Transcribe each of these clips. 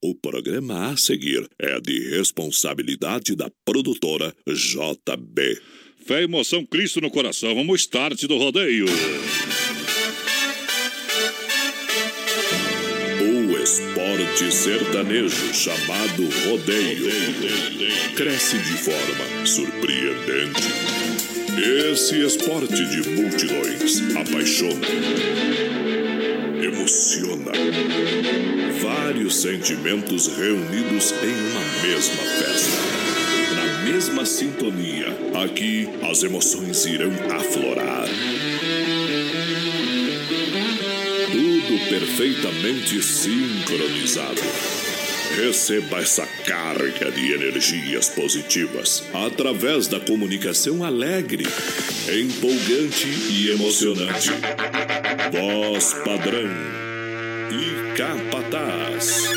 O programa a seguir é de responsabilidade da produtora JB. Fé, emoção, Cristo no coração. Vamos start do rodeio. O esporte sertanejo chamado rodeio cresce de forma surpreendente. Esse esporte de multidões apaixona, emociona. Vários sentimentos reunidos em uma mesma festa. Na mesma sintonia, aqui as emoções irão aflorar. Tudo perfeitamente sincronizado. Receba essa carga de energias positivas através da comunicação alegre, empolgante e emocionante. Voz padrão e capataz.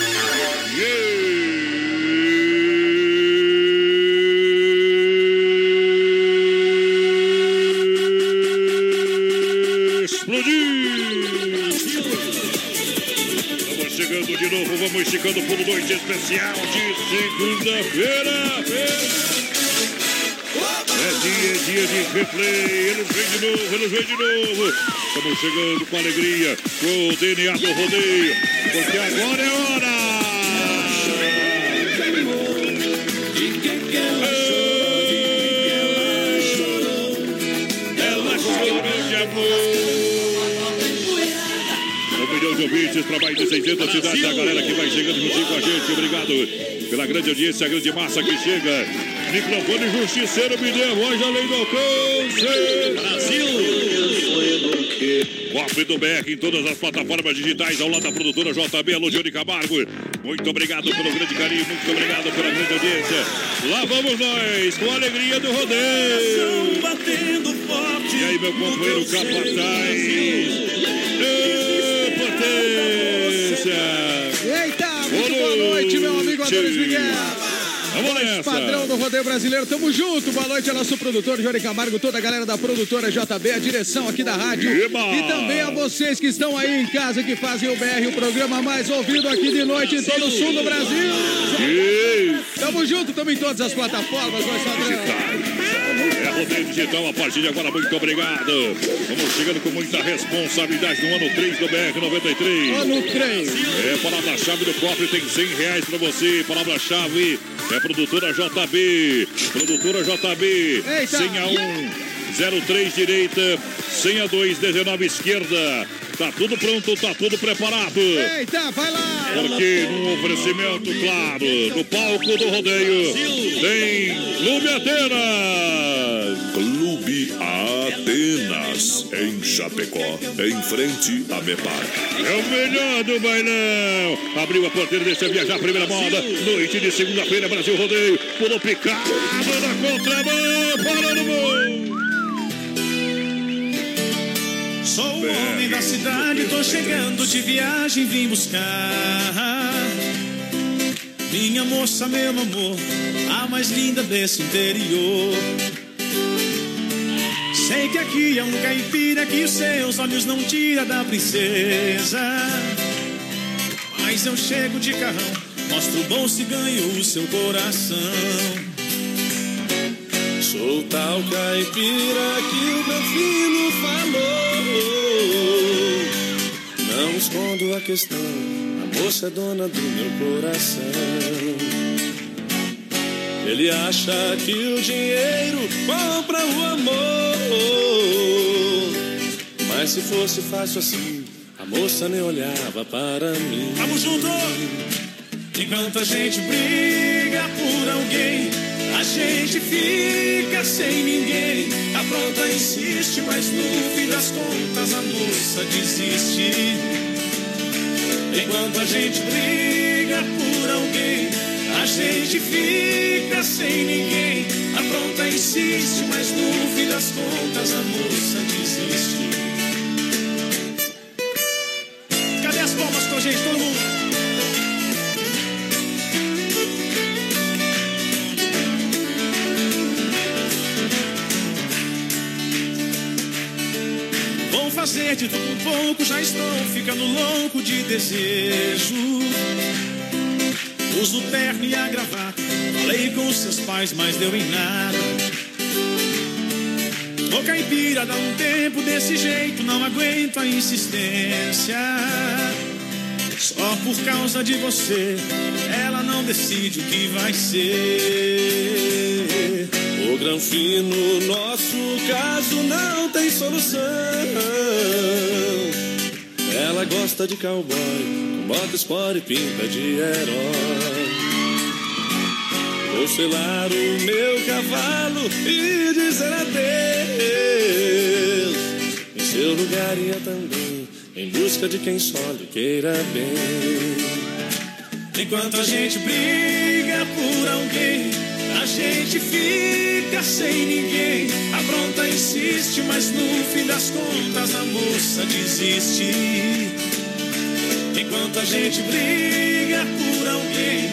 Estamos chegando de novo, vamos esticando por noite especial de segunda-feira. É dia, é dia de replay. Eles vêm de novo, eles vêm de novo. Estamos chegando com alegria, com o DNA do rodeio. Porque agora é hora. Ela chorou de amor. Milhão de ouvintes mais de 600 cidades. A galera que vai chegando juntinho com a gente. Obrigado pela grande audiência, a grande massa que chega. Microfone Justiceiro me a voz além do alcance. Brasil! Cofre do BR em todas as plataformas digitais, ao lado da produtora JB, Ludione Camargo. Muito obrigado pelo grande carinho, muito obrigado pela grande audiência. Lá vamos nós, com a alegria do rodeio. batendo forte. E aí, meu companheiro Capataz? Potência! Eita, muito boa noite, meu amigo Adonis Miguel. Vamos nessa. Padrão do Rodeio Brasileiro, tamo junto. Boa noite ao nosso produtor Jory Camargo, toda a galera da produtora JB, a direção aqui da rádio. Eba! E também a vocês que estão aí em casa, que fazem o BR, o programa mais ouvido aqui de noite em todo o sul do Brasil. Tamo junto, tamo em todas as plataformas, Voz Padrão. Rodeio digital a partir de agora, muito obrigado. Vamos chegando com muita responsabilidade no ano 3 do BR-93. Ano 3. É, palavra-chave do cofre tem 100 reais pra você. Palavra-chave é produtora JB. Produtora JB. Eita. Senha 1, 03 direita. Senha 2, 19 esquerda. Tá tudo pronto, tá tudo preparado. Eita, vai lá. Porque num oferecimento, claro, do palco do rodeio, tem Clube Atenas. Clube Atenas, em Chapecó, em frente a Mepar. É o melhor do bailão. Abriu a porteira, deixa viajar, primeira moda. Noite de segunda-feira, Brasil Rodeio. Pulou picado na contramão. Para no gol. Sou o homem da cidade, tô chegando de viagem, vim buscar. Minha moça, meu amor, a mais linda desse interior. Sei que aqui é um caipira que os seus olhos não tira da princesa. Mas eu chego de carrão, mostro o bolso e ganho o seu coração. Sou tal caipira que o meu filho falou. Não escondo a questão, a moça é dona do meu coração. Ele acha que o dinheiro compra o amor. Mas se fosse fácil assim, a moça nem olhava para mim. Vamos junto! Enquanto a gente briga por alguém, gente fica sem ninguém. A pronta insiste, mas no fim das contas a moça desiste. Enquanto a gente briga por alguém, a gente fica sem ninguém. A pronta insiste, mas no fim das contas a moça desiste. Cadê as palmas com a gente, todo mundo? De tudo pouco, já estou ficando louco de desejo. Uso terno e a gravata. Falei com seus pais, mas deu em nada. Ô caipira, dá um tempo desse jeito, não aguento a insistência. Só por causa de você, ela não decide o que vai ser. O Granfino, nosso caso não tem solução. Ela gosta de cowboy, bota sport e pinta de herói. Vou selar o meu cavalo e dizer adeus. Em seu lugar ia também, em busca de quem só lhe queira bem. Enquanto a gente briga por alguém, gente fica sem ninguém. A pronta insiste, mas no fim das contas a moça desiste. Enquanto a gente briga por alguém,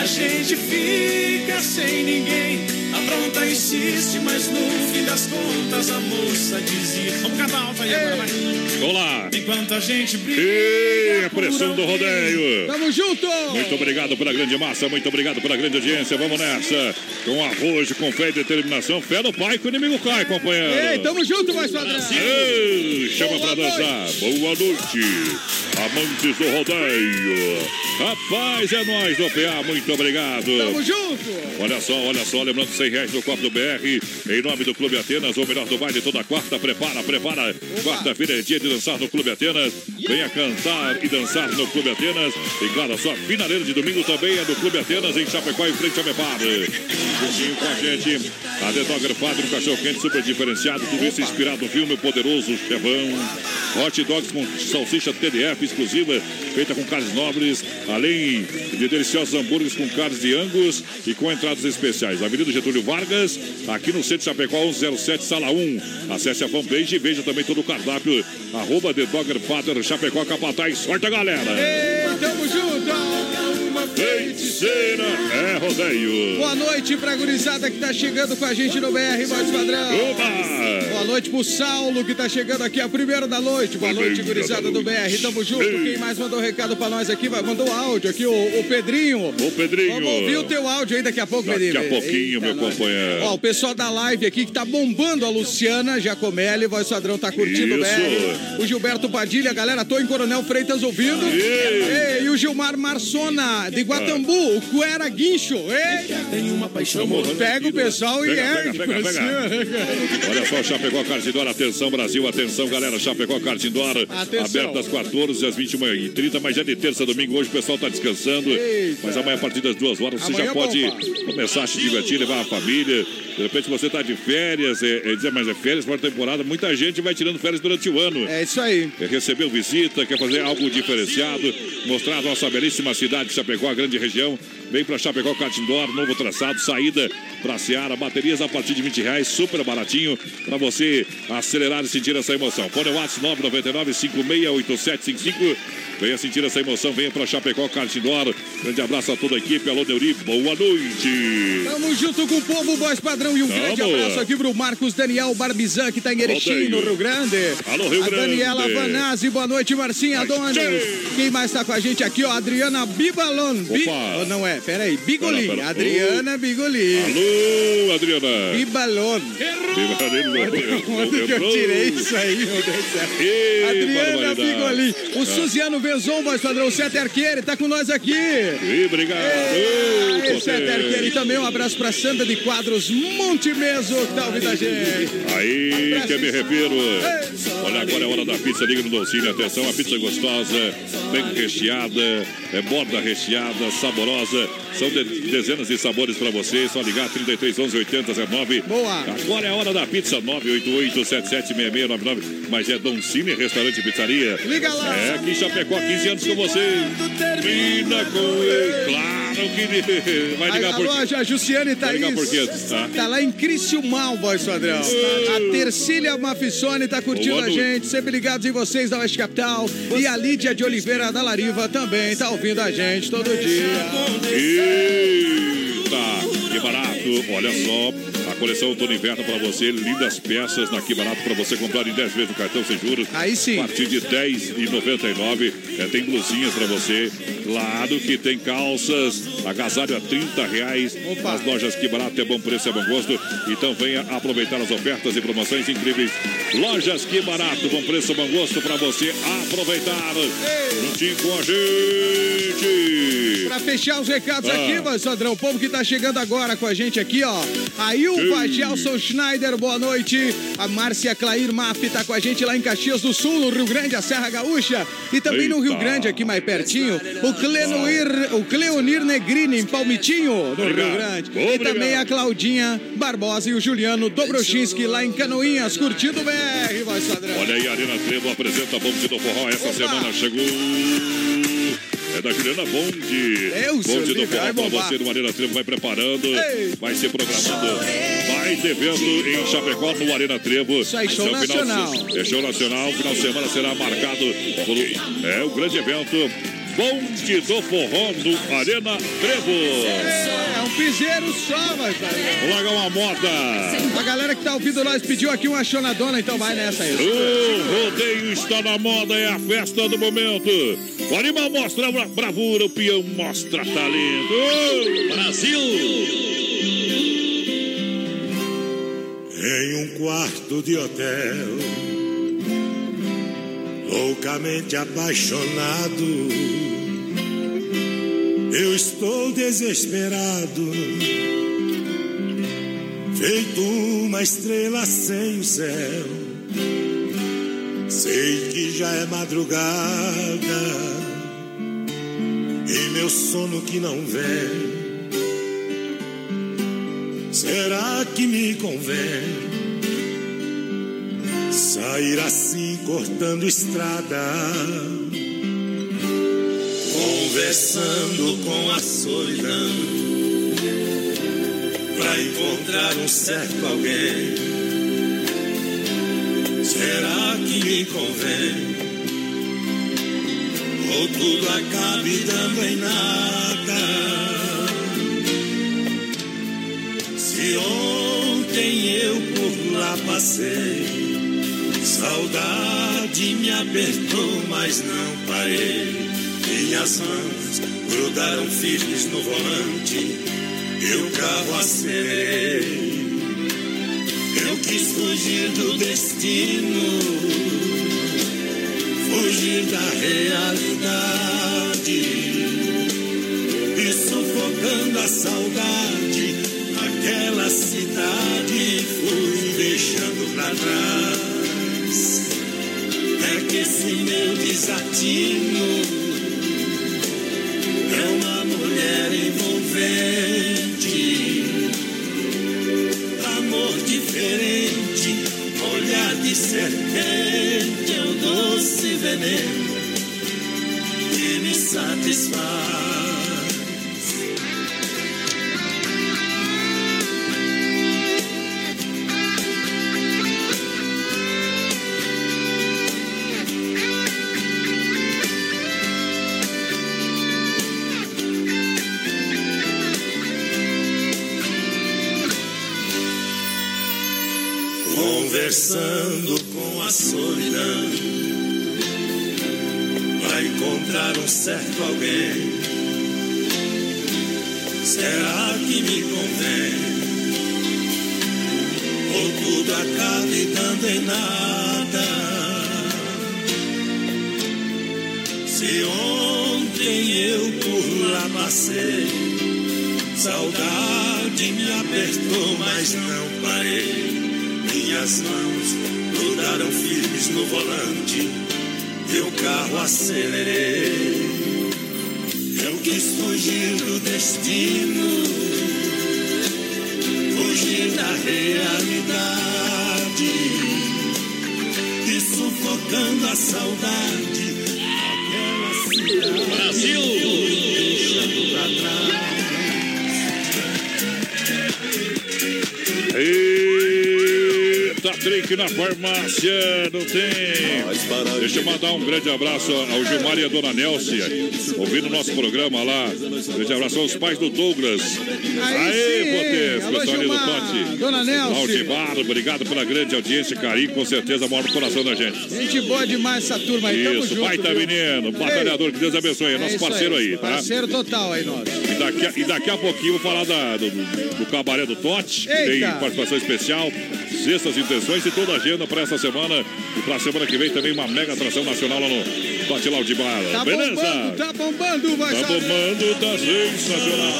a gente fica sem ninguém. A pronta insiste, mas no fim das contas a moça desiste. Vamos cantar alto aí agora, vai. Olá! Enquanto a gente briga. E a pressão do rodeio. Tamo junto! Muito obrigado pela grande massa, muito obrigado pela grande audiência. Vamos nessa. Com arroz, com fé e determinação. Fé no pai que o inimigo cai, companheiro. Ei, tamo junto, voz padrão! Ei, chama Boa pra dançar. Boa noite, amantes do rodeio. Rapaz, é nós do PA, muito obrigado. Tamo junto! Olha só, olha só, lembrando 100 reais no copo do BR, em nome do Clube Atenas, o melhor do baile toda quarta. Prepara, prepara. Quarta-feira é dia de dançar no Clube Atenas. Venha cantar e dançar no Clube Atenas. E claro, a sua finaleira de domingo também é do Clube Atenas, em Chapecó, em frente ao Mepar. Juntinho com a gente, a The Dogger Padre, um cachorro quente super diferenciado. Tudo isso inspirado no filme Poderoso Chevão. Hot dogs com salsicha TDF exclusiva, feita com carnes nobres, além de deliciosos hambúrgueres com carnes de angus e com entradas especiais. Avenida Getúlio Vargas, aqui no centro de Chapecó, 1107, sala 1. Acesse a fanpage e veja também todo o cardápio. Arroba The Dogger Father, Chapecó, Capataz. Sorte a galera! Ei, tamo junto! Feiticeira é rodeio. Boa noite pra gurizada que tá chegando com a gente no BR, voz padrão! Oba! Boa noite pro Saulo que tá chegando aqui a primeira da noite. Boa noite, gurizada da do. BR. Tamo junto. Ei. Quem mais mandou recado pra nós aqui? Vai- Mandou áudio aqui, o, o Pedrinho. Ô, Pedrinho. Vamos ouvir o teu áudio aí daqui a pouco, Daqui Pedrinho. a pouquinho, meu nós. companheiro. Ó, o pessoal da live aqui que tá bombando a Luciana Jacomelli, voz padrão, tá curtindo o Isso. BR. O Gilberto Padilha, galera, tô em Coronel Freitas ouvindo. Ei. Ei, e o Gilmar Marsona, de Guatambu, o Cuera Guincho. Ei, Tem uma paixão pega o pessoal e Pega, ergue. pega, pega, né? Olha só, Chapecó Cartindor, atenção Brasil, atenção galera, Chapecó Cartindor, Atenção. aberto das 14 às 21h30, mas já de terça a domingo, hoje o pessoal tá descansando, Eita. mas amanhã a partir das duas horas você Amanhã já é pode começar a se divertir, levar a família, de repente você tá de férias, é, é dizer, mas é férias para temporada, muita gente vai tirando férias durante o ano. É isso aí. Quer receber visita, quer fazer algo diferenciado, mostrar a nossa belíssima cidade de Chapecó, a grande região. Vem para Chapecó Catindor, novo traçado, saída para Seara, baterias a partir de 20 reais, super baratinho, para você acelerar e sentir essa emoção. Fone WhatsApp 999 568755. Venha sentir essa emoção, venha para Chapecó Catindor. Grande abraço a toda a equipe, alô Neuri, boa noite. Tamo junto com o povo, voz padrão. E um Tamo. grande abraço aqui pro Marcos Daniel Barbizan, que tá em Erechim, no Rio Grande. Alô, Rio a Daniela Grande. Vanazzi, boa noite, Marcinha Adonis. Quem mais tá com a gente aqui, ó? Adriana Bibalon. Bi... Oh, não é, peraí, Bigolin. Pera, pera. Adriana Bigolin. Alô, Adriana. Bibalon. Onde que eu tirei isso aí, meu Deus do céu? Ei, Adriana. Bigolin. O Ah. Suziano Venzon, voz padrão, Sete Arqueire, tá com nós aqui. Ih, obrigado. É. Arqueire. E também um abraço pra Sandra de Quadros Montemeso, que tá ouvindo a gente. Aí que eu me refiro. Olha, agora é hora da pizza. Liga no Dolcine. Atenção, a pizza gostosa, bem recheada, é borda recheada, saborosa. São de- dezenas de sabores para você. Só ligar 33 11 80 09. Boa. Agora é hora da pizza 988 776699. Mas é Dolcine Restaurante e Pizzaria. Liga lá. É aqui em Chapecó, 15 anos com você. Termina com ele. Claro que vai ligar por Alô, a Jussiane por quê? Thaís. Tá. Tá lá em Criciúmal, voz padrão. A Tercília Mafissone tá curtindo Boa a noite. gente. Sempre ligados em vocês da Oeste Capital. E a Lídia de Oliveira da Lariva também tá ouvindo a gente todo dia. Eita! Que Barato. Olha só, a coleção Outono Inverno para você, lindas peças na Barato para você comprar em 10 vezes no cartão sem juros. Aí sim. A partir de 10,99. É, tem blusinhas para você. Claro que tem calças, agasalho a 30 reais. Opa. As lojas Que Barato é bom preço, é bom gosto. Então venha aproveitar as ofertas e promoções incríveis. Lojas Que Barato, bom preço, bom gosto para você aproveitar. Juntinho com a gente. Pra fechar os recados Ah. aqui, mas Sandrão, o povo que tá chegando agora com a gente aqui, ó. A Ilva Ei. Gelson Schneider, boa noite. A Márcia Clair Maf tá com a gente lá em Caxias do Sul, no Rio Grande, a Serra Gaúcha. E também no Rio Eita. Grande, aqui mais pertinho, o Clenoir, o Cleonir Negrini, em Palmitinho, no. Rio Grande. E também a Claudinha Barbosa e o Juliano Dobrochinski lá em Canoinhas, curtindo o BR, voz Sandrão. Olha aí, a Arena Trevo apresenta Bonde do Forró. Essa Opa. semana chegou. É da Juliana Bonde. Deus, Bonde do Forró bombar. você no Arena Trevo. Vai preparando. Ei. Vai se programando. Vai evento em Chapecó no Arena Trevo. Isso aí, show Então, nacional. é show nacional. Final de semana será marcado por. É o grande evento. Bonde do Forró no Arena Trevo. É um piseiro só, vai Sandrão. Larga uma moda. A galera que tá ouvindo nós pediu aqui uma chonadona, então vai nessa aí. O rodeio está na moda, é a festa do momento. O animal mostra bra- bravura, o peão mostra talento. Brasil! Em um quarto de hotel, loucamente apaixonado, eu estou desesperado, feito uma estrela sem o céu. Sei que já é madrugada e meu sono que não vem. Será que me convém sair assim cortando estrada, conversando com a solidão, pra encontrar um certo alguém? Será que me convém? Ou tudo acabe dando em nada? Se ontem eu por lá passei, saudade me apertou, mas não parei. Minhas mãos grudaram firmes no volante e o carro acelerei. Eu quis fugir do destino, fugir da realidade e sufocando a saudade, aquela cidade fui deixando pra trás. Esse meu desatino grande abraço ao Gilmar e a dona Nelcia, ouvindo o nosso programa lá. Grande abraço aos pais do Douglas. Aê, Potês, pessoal ali do Tote. Dona Nelcia. Aldibar, obrigado pela grande audiência, carinho, com certeza mora no coração da gente. Gente boa demais essa turma aí. Isso, junto, baita viu? menino, batalhador, que Deus abençoe. É É nosso parceiro aí, tá? Parceiro total aí, nós. E daqui, a, e daqui a pouquinho vou falar da- do, do cabaré do Tote, tem participação especial, sextas intenções e toda a agenda para essa semana. E para a semana que vem também uma mega atração nacional lá no Tote Laudibar. Tá Beleza? bombando, tá bombando, vai Tá bombando, tá sensacional.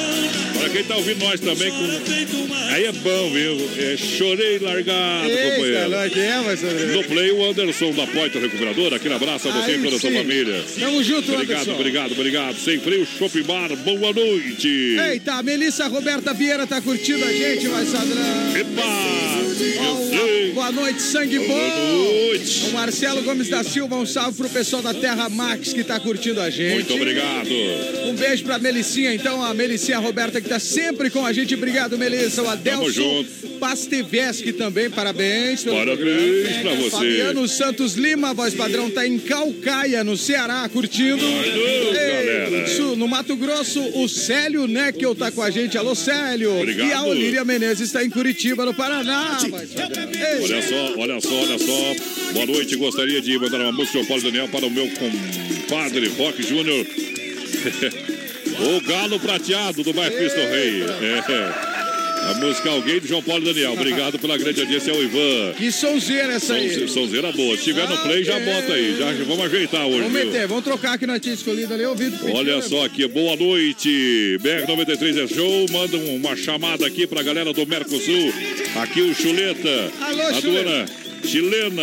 Para quem tá ouvindo nós também com. Aí é bom, viu? É chorei largado, Eita, companheiro. nós que é, saber. No play, o Anderson da Poita Recuperadora. Aquele abraço a você e toda a sua família. Tamo junto, Obrigado, Anderson. obrigado, obrigado. Sem freio, Shopping Bar, boa noite. Eita, a Melissa Roberta Vieira tá curtindo a gente, vai Sadrão. Epa! Sei. Boa noite, sangue Boa bom. noite. O Marcelo Gomes da Silva, um salve pro pessoal da Terra Max que tá curtindo a gente. Muito obrigado. Um beijo pra Melicinha, então, a Melicinha Roberta que tá sempre com a gente. Obrigado, Melissa. O Adelson junto. Pasteveschi também, parabéns. Parabéns pra você. Fabiano Santos Lima, voz padrão, tá em Calcaia, no Ceará, curtindo. Galera. Isso, no Mato Grosso, o Célio Neckel tá com a gente. Alô, Célio. Obrigado. E a Olíria Menezes está em Curitiba, no Paraná. Ei, Olha só, olha só, olha só. Boa noite. Gostaria de mandar uma música ao Paulo Daniel para o meu compadre Rock Júnior. o Galo Prateado do bairro Cristo Rei. É. A música Alguém do João Paulo Daniel. Obrigado pela grande audiência ao Ivan. Que sonzeira essa aí. Sonzeira boa. Se tiver no play, já bota aí. Já vamos ajeitar hoje. Vamos viu? meter, vamos trocar que nós tínhamos escolhido ali, ouvido. Olha só aqui, boa noite. BR93 é show. Manda um- uma chamada aqui pra galera do Mercosul. Aqui o Chuleta. Alô, a Chuleta. dona chilena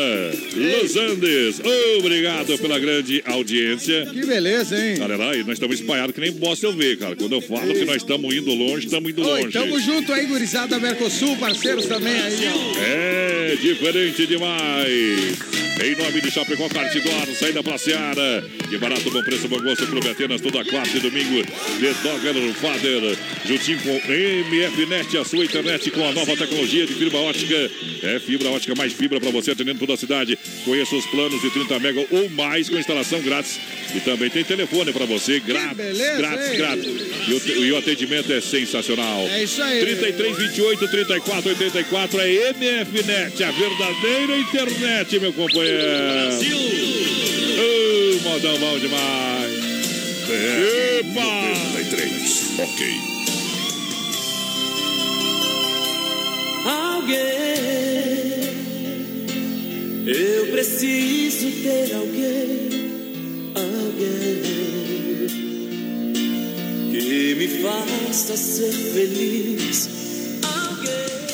Los Andes. Obrigado pela grande audiência. Que beleza, hein? Galera, aí nós estamos espalhados que nem bosta eu ver, cara. Quando eu falo que nós estamos indo longe, estamos indo Oi, longe. tamo junto aí, gurizada Mercosul, parceiros também aí, ó. É diferente demais. Em nome de Chapecó Cartidor, saída pra Seara. Que barato, bom preço, bom gosto. Clube Atenas, toda quarta e domingo. The Dogger Father. Juntinho com MFNet, a sua internet com a nova tecnologia de fibra ótica. É fibra ótica, mais fibra pra você atendendo toda a cidade. Conheça os planos de 30 mega ou mais com instalação grátis. E também tem telefone pra você, grátis. beleza, grátis, hein? grátis. E o, e o atendimento é sensacional. É isso aí. 33, 28, 34, 84 é MFNet, a verdadeira internet, meu companheiro. Brasil! Ô, modão bom demais. Epa! 93. Ok. Alguém, eu preciso ter alguém, alguém que me faça ser feliz, alguém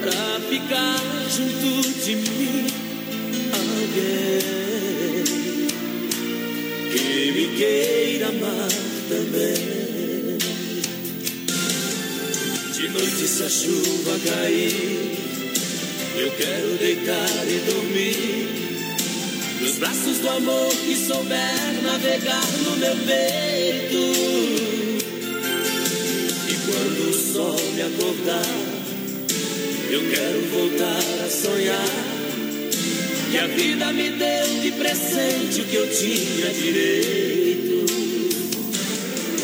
pra ficar junto de mim, alguém que me queira amar também. De noite se a chuva cair, eu quero deitar e dormir nos braços do amor que souber navegar no meu peito. E quando o sol me acordar, eu quero voltar a sonhar que a vida me deu de presente o que eu tinha direito.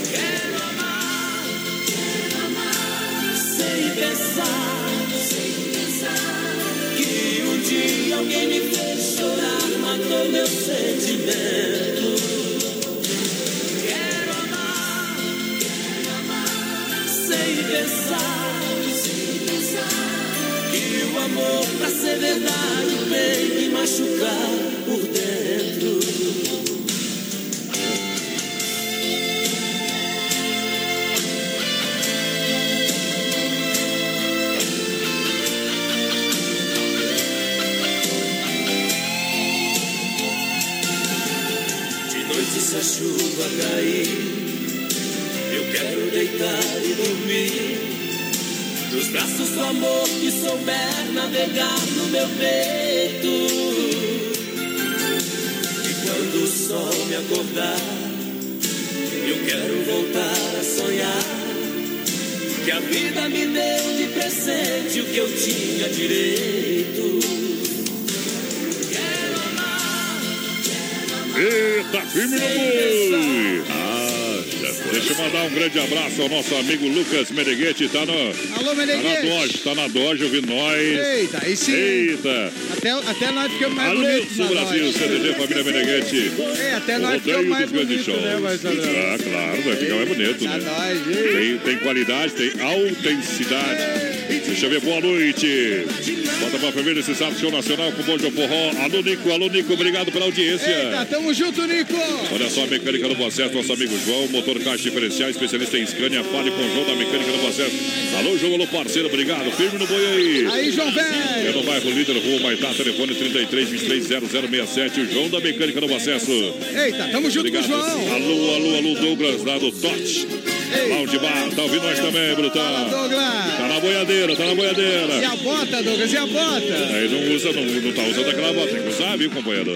Quero amar, quero amar, sem pensar, sem pensar que um dia alguém me fez chorar, matou meu sentimento. Ser verdade tem que machucar abraço ao nosso amigo Lucas Meneghete. Tá, no, Alô, tá na. Doge, tá na Doge ouvindo nós. Eita, sim. Eita! Até, até nós ficamos mais Alô, bonitos Sul Brasil. CDG Família Meneghete. É, até O nós ficamos mais bonitos, né. Marcelo? Ah, claro, vai ficar mais bonito, Tá né? nós, hein? Tem, tem qualidade, tem autenticidade. Deixa eu ver, boa noite. Bota pra ferver esse sábado show nacional com o Bom de Forró. Alô, Nico, alô, Nico, obrigado pela audiência. Eita, tamo junto, Nico. Olha só a mecânica do acesso, nosso amigo João, motor caixa diferencial, especialista em Scania, fale com o João da mecânica do acesso. Alô, João, alô, parceiro, obrigado. Firme no boi aí. Aí, João É Velho. no bairro Líder, Rua Maitá, telefone 33 23 0067. O João da mecânica do acesso. Eita, tamo junto com o Obrigado. João. Alô, alô, alô, Douglas, lá do Tote. Lounge Bar, tá ouvindo nós também, Brutão? Douglas. Tá na boiadeira, tá na E boiadeira. a bota, Douglas, e a bota? Aí não usa, não, não tá usando aquela bota, tem que usar, viu, companheiro?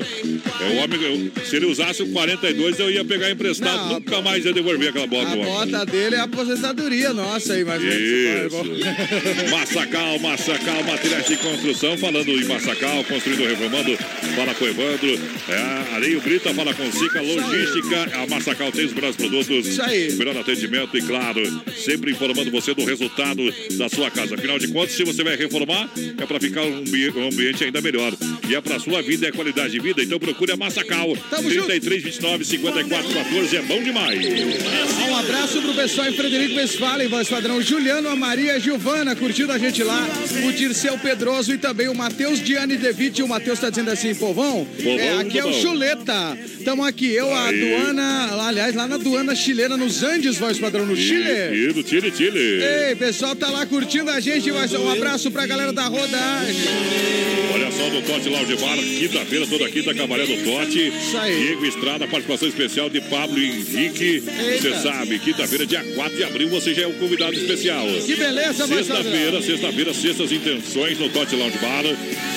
É o homem, eu- se ele usasse o 42, eu ia pegar emprestado, Não, nunca mais ia devolver aquela bota. A bota dele é a aposentadoria nossa aí, mas Isso. Massacal, Massacal, materiais de construção. Falando em Massacal, construindo, reformando. Fala com o Evandro. É, Areio Brita, fala com Sica. Logística. A Massacal tem os melhores produtos. Isso aí. Melhor atendimento e, claro, sempre informando você do resultado da sua casa. Afinal de contas, se você vai reformar, é para ficar um, ambi- um ambiente ainda melhor. E é para sua vida, é qualidade de vida. Então procure a Massacal. Tamo junto. 33, 29, 54, 14. É bom demais. Um abraço pro pessoal em Frederico Westphalen, voz padrão Juliano, a Maria e Giovana, curtindo a gente lá, o Dirceu Pedroso e também o Matheus Diane Devitt. O Matheus tá dizendo assim, povão, é, aqui é o. Chuleta. Tamo aqui, eu, a Aí. Duana, aliás, lá na Duana chilena, nos Andes, voz padrão, no Chile. E, do Chile, Chile. Ei, pessoal tá lá curtindo a gente, um abraço pra galera da rodagem. Olha só do Tote Lounge Bar, quinta-feira, toda quinta, Cabaré do Tote. Isso aí. Diego Estrada, participação especial de Pablo Henrique. Você sabe, quinta-feira, dia 4 de abril, você já é o convidado especial. Que beleza. Sexta-feira, sexta-feira, sextas intenções no Tote Lounge Bar.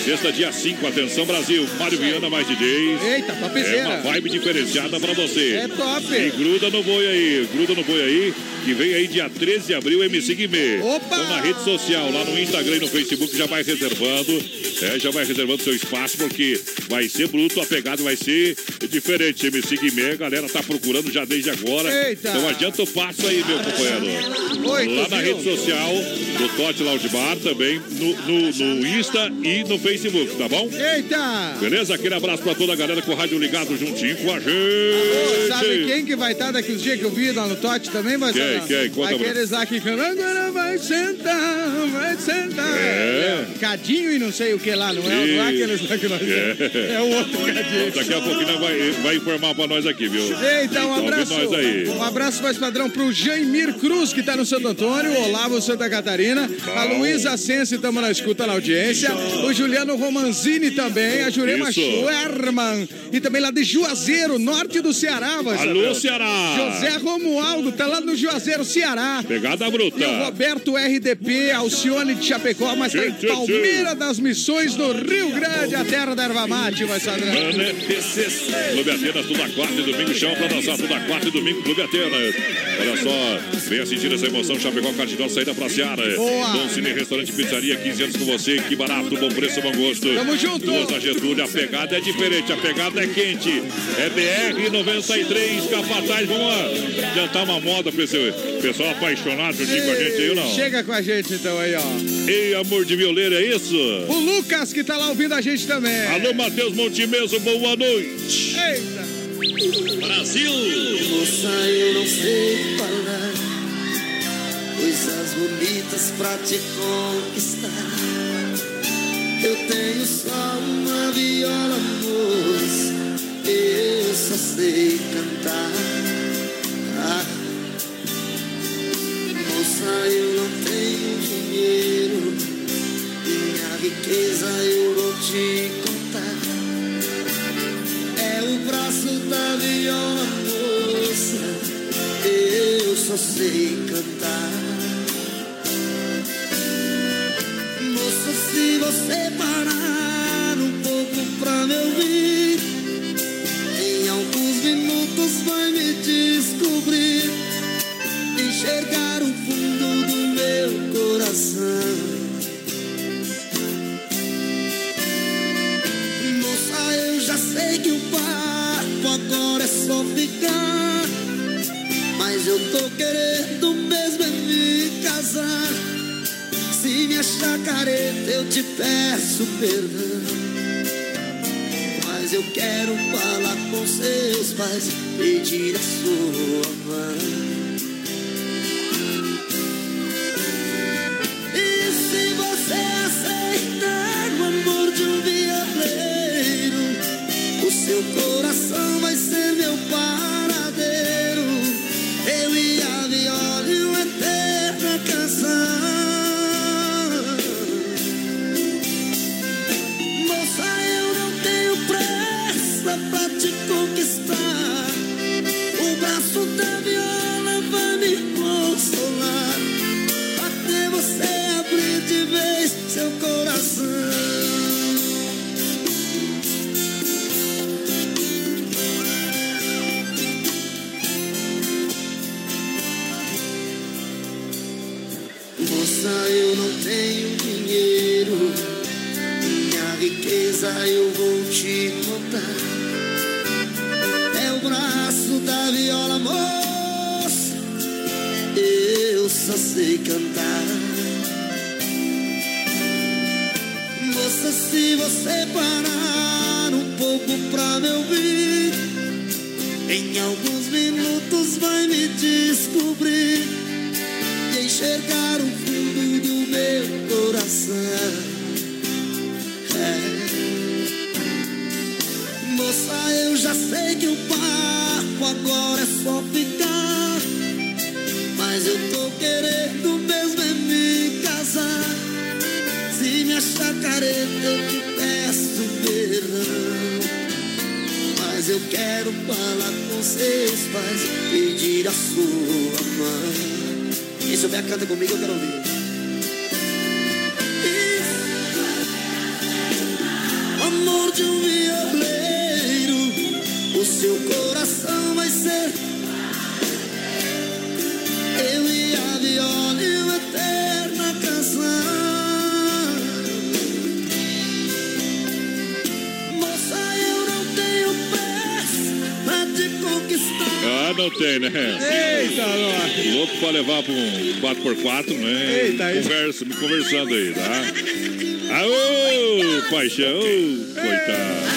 Sexta, dia 5, atenção Brasil. Mário Viana, mais DJs. Eita, É uma topzera. vibe diferenciada pra você. É top. E gruda no boi aí, gruda no boi aí, Tennessee. Que vem aí dia 13 de abril, MC Guimê. Opa! Então, na rede social, lá no Instagram e no Facebook, já vai reservando, é, já vai reservando seu espaço, porque vai ser bruto, a pegada vai ser diferente. MC Guimê, a galera tá procurando já desde agora. Eita! Então adianta o passo aí, meu companheiro. Oi, lá na viu? rede social do Tote Lounge Bar, também no, no, no Insta e no Facebook, tá bom? Eita! Beleza? Aquele abraço pra toda a galera com o rádio ligado juntinho com a gente. Ô, Sabe quem que vai estar daqui os dias que eu vi lá no Tote também? Vai ser, quem? Conta pra- Aqueles lá que cantam, agora vai sentar, vai sentar. É. Cadinho e não sei o que lá, não é? Não é aqueles lá que nós É. É o outro cadinho. Daqui a pouquinho vai, vai informar pra nós aqui, viu? Eita, um Ouve abraço. Um abraço mais padrão pro Jaimir Cruz, que tá no Santo Antônio, Olavo Santa Catarina, a Luísa Sense, estamos na escuta na audiência, o Juliano Romanzini também, a Jurema Isso. Schwerman, e também lá de Juazeiro, norte do Ceará, vai Alô. Ceará! José Romualdo, tá lá no Juazeiro, Ceará. Pegada E o bruta. Roberto RDP, Alcione de Chapecó, mas tá em Tchê, tchê, Palmeira das Missões, no Rio Grande, a terra da erva mate, vai Sadrão. Mane- Clube Atenas, toda quarta e domingo, chama pra dançar toda quarta e domingo, Clube Atenas. Olha só, venha sentir essa emoção, Chapecó, Cardinal, saída pra Seara. Boa. Dom Cine Restaurante Pizzaria, 15 anos com você, que barato, bom preço, bom gosto. Tamo junto. Duas na Getúlio, a pegada é diferente, a pegada é quente. É BR 93, Capataz, vamos lá. Tá uma moda pra esse pessoal apaixonado juntinho com a gente aí ou não? Chega com a gente então aí, ó. Ei, amor de violeiro, é isso? O Lucas que tá lá ouvindo a gente também. Alô, Matheus Montemeso, boa noite. Eita. Moça, eu não sei falar coisas bonitas pra te conquistar. Eu tenho só uma viola, moça, eu só sei cantar. Eu não tenho dinheiro, minha riqueza eu vou te contar. É o braço da viola, moça. Eu só sei cantar. Moça, se você parar um pouco pra me ouvir, em alguns minutos vai me descobrir. Enxergar agora é só ficar. Mas eu tô querendo mesmo é me casar. Se me achar careta, eu te peço perdão. Mas eu quero falar com seus pais, pedir a sua mão. E se você aceitar o amor de um o seu coração vai ser meu paradeiro. Eu vou te contar. É o braço da viola, moça. Eu só sei cantar. Moça, se você parar um pouco pra me ouvir, em alguns minutos vai me descobrir e enxergar o fundo do meu coração. Eu já sei que o papo agora é só ficar. Mas eu tô querendo mesmo é me casar. Se me achar careta, eu te peço perdão. Mas eu quero falar com seus pais, pedir a sua mão. Quem souber, canta comigo, eu quero ouvir. Amor de um violeiro, o seu coração vai ser. Eu e a viola e uma eterna canção. Moça, eu não tenho pressa pra te conquistar. Ah, não tem, né? Eita, nós. Louco pra levar pra um 4x4, né? Eita. Conversa, me conversando aí, tá? Aô, paixão, coitado.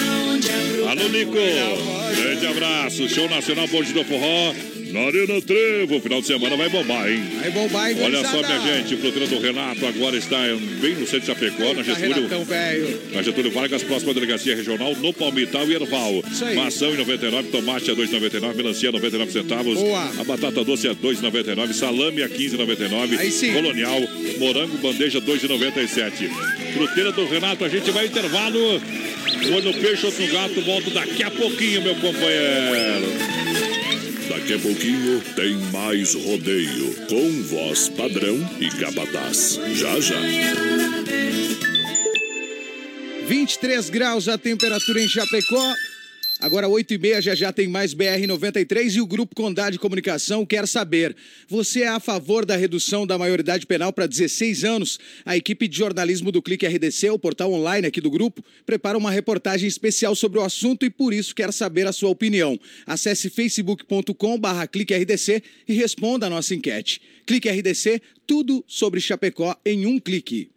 Alô, Nico. Grande abraço. Show Nacional Bonde do Forró. Na Arena Trevo. Final de semana vai bombar, hein? Vai bombar, hein, Olha só, minha gente, o programa do Renato agora está bem no centro de Chapecó, na Getúlio. Na Getúlio Vargas, próxima delegacia regional, no Palmital e Erval. Maçã em 99, tomate a 2,99, melancia a 99 centavos. Boa. A batata doce a 2,99, salame a 15,99. Aí sim. Colonial, morango, bandeja 2,97. Fruteira do Renato, a gente vai intervalo. Olho no peixe, outro no gato, volto daqui a pouquinho, meu companheiro. Daqui a pouquinho tem mais rodeio com voz padrão e capataz. Já já. 23 graus a temperatura em Chapecó. Agora, 8 e meia, já já tem mais BR-93 e o Grupo Condade Comunicação quer saber. Você é a favor da redução da maioridade penal para 16 anos? A equipe de jornalismo do Clique RDC, o portal online aqui do grupo, prepara uma reportagem especial sobre o assunto e por isso quer saber a sua opinião. Acesse facebook.com barra RDC e responda a nossa enquete. Clique RDC, tudo sobre Chapecó em um clique.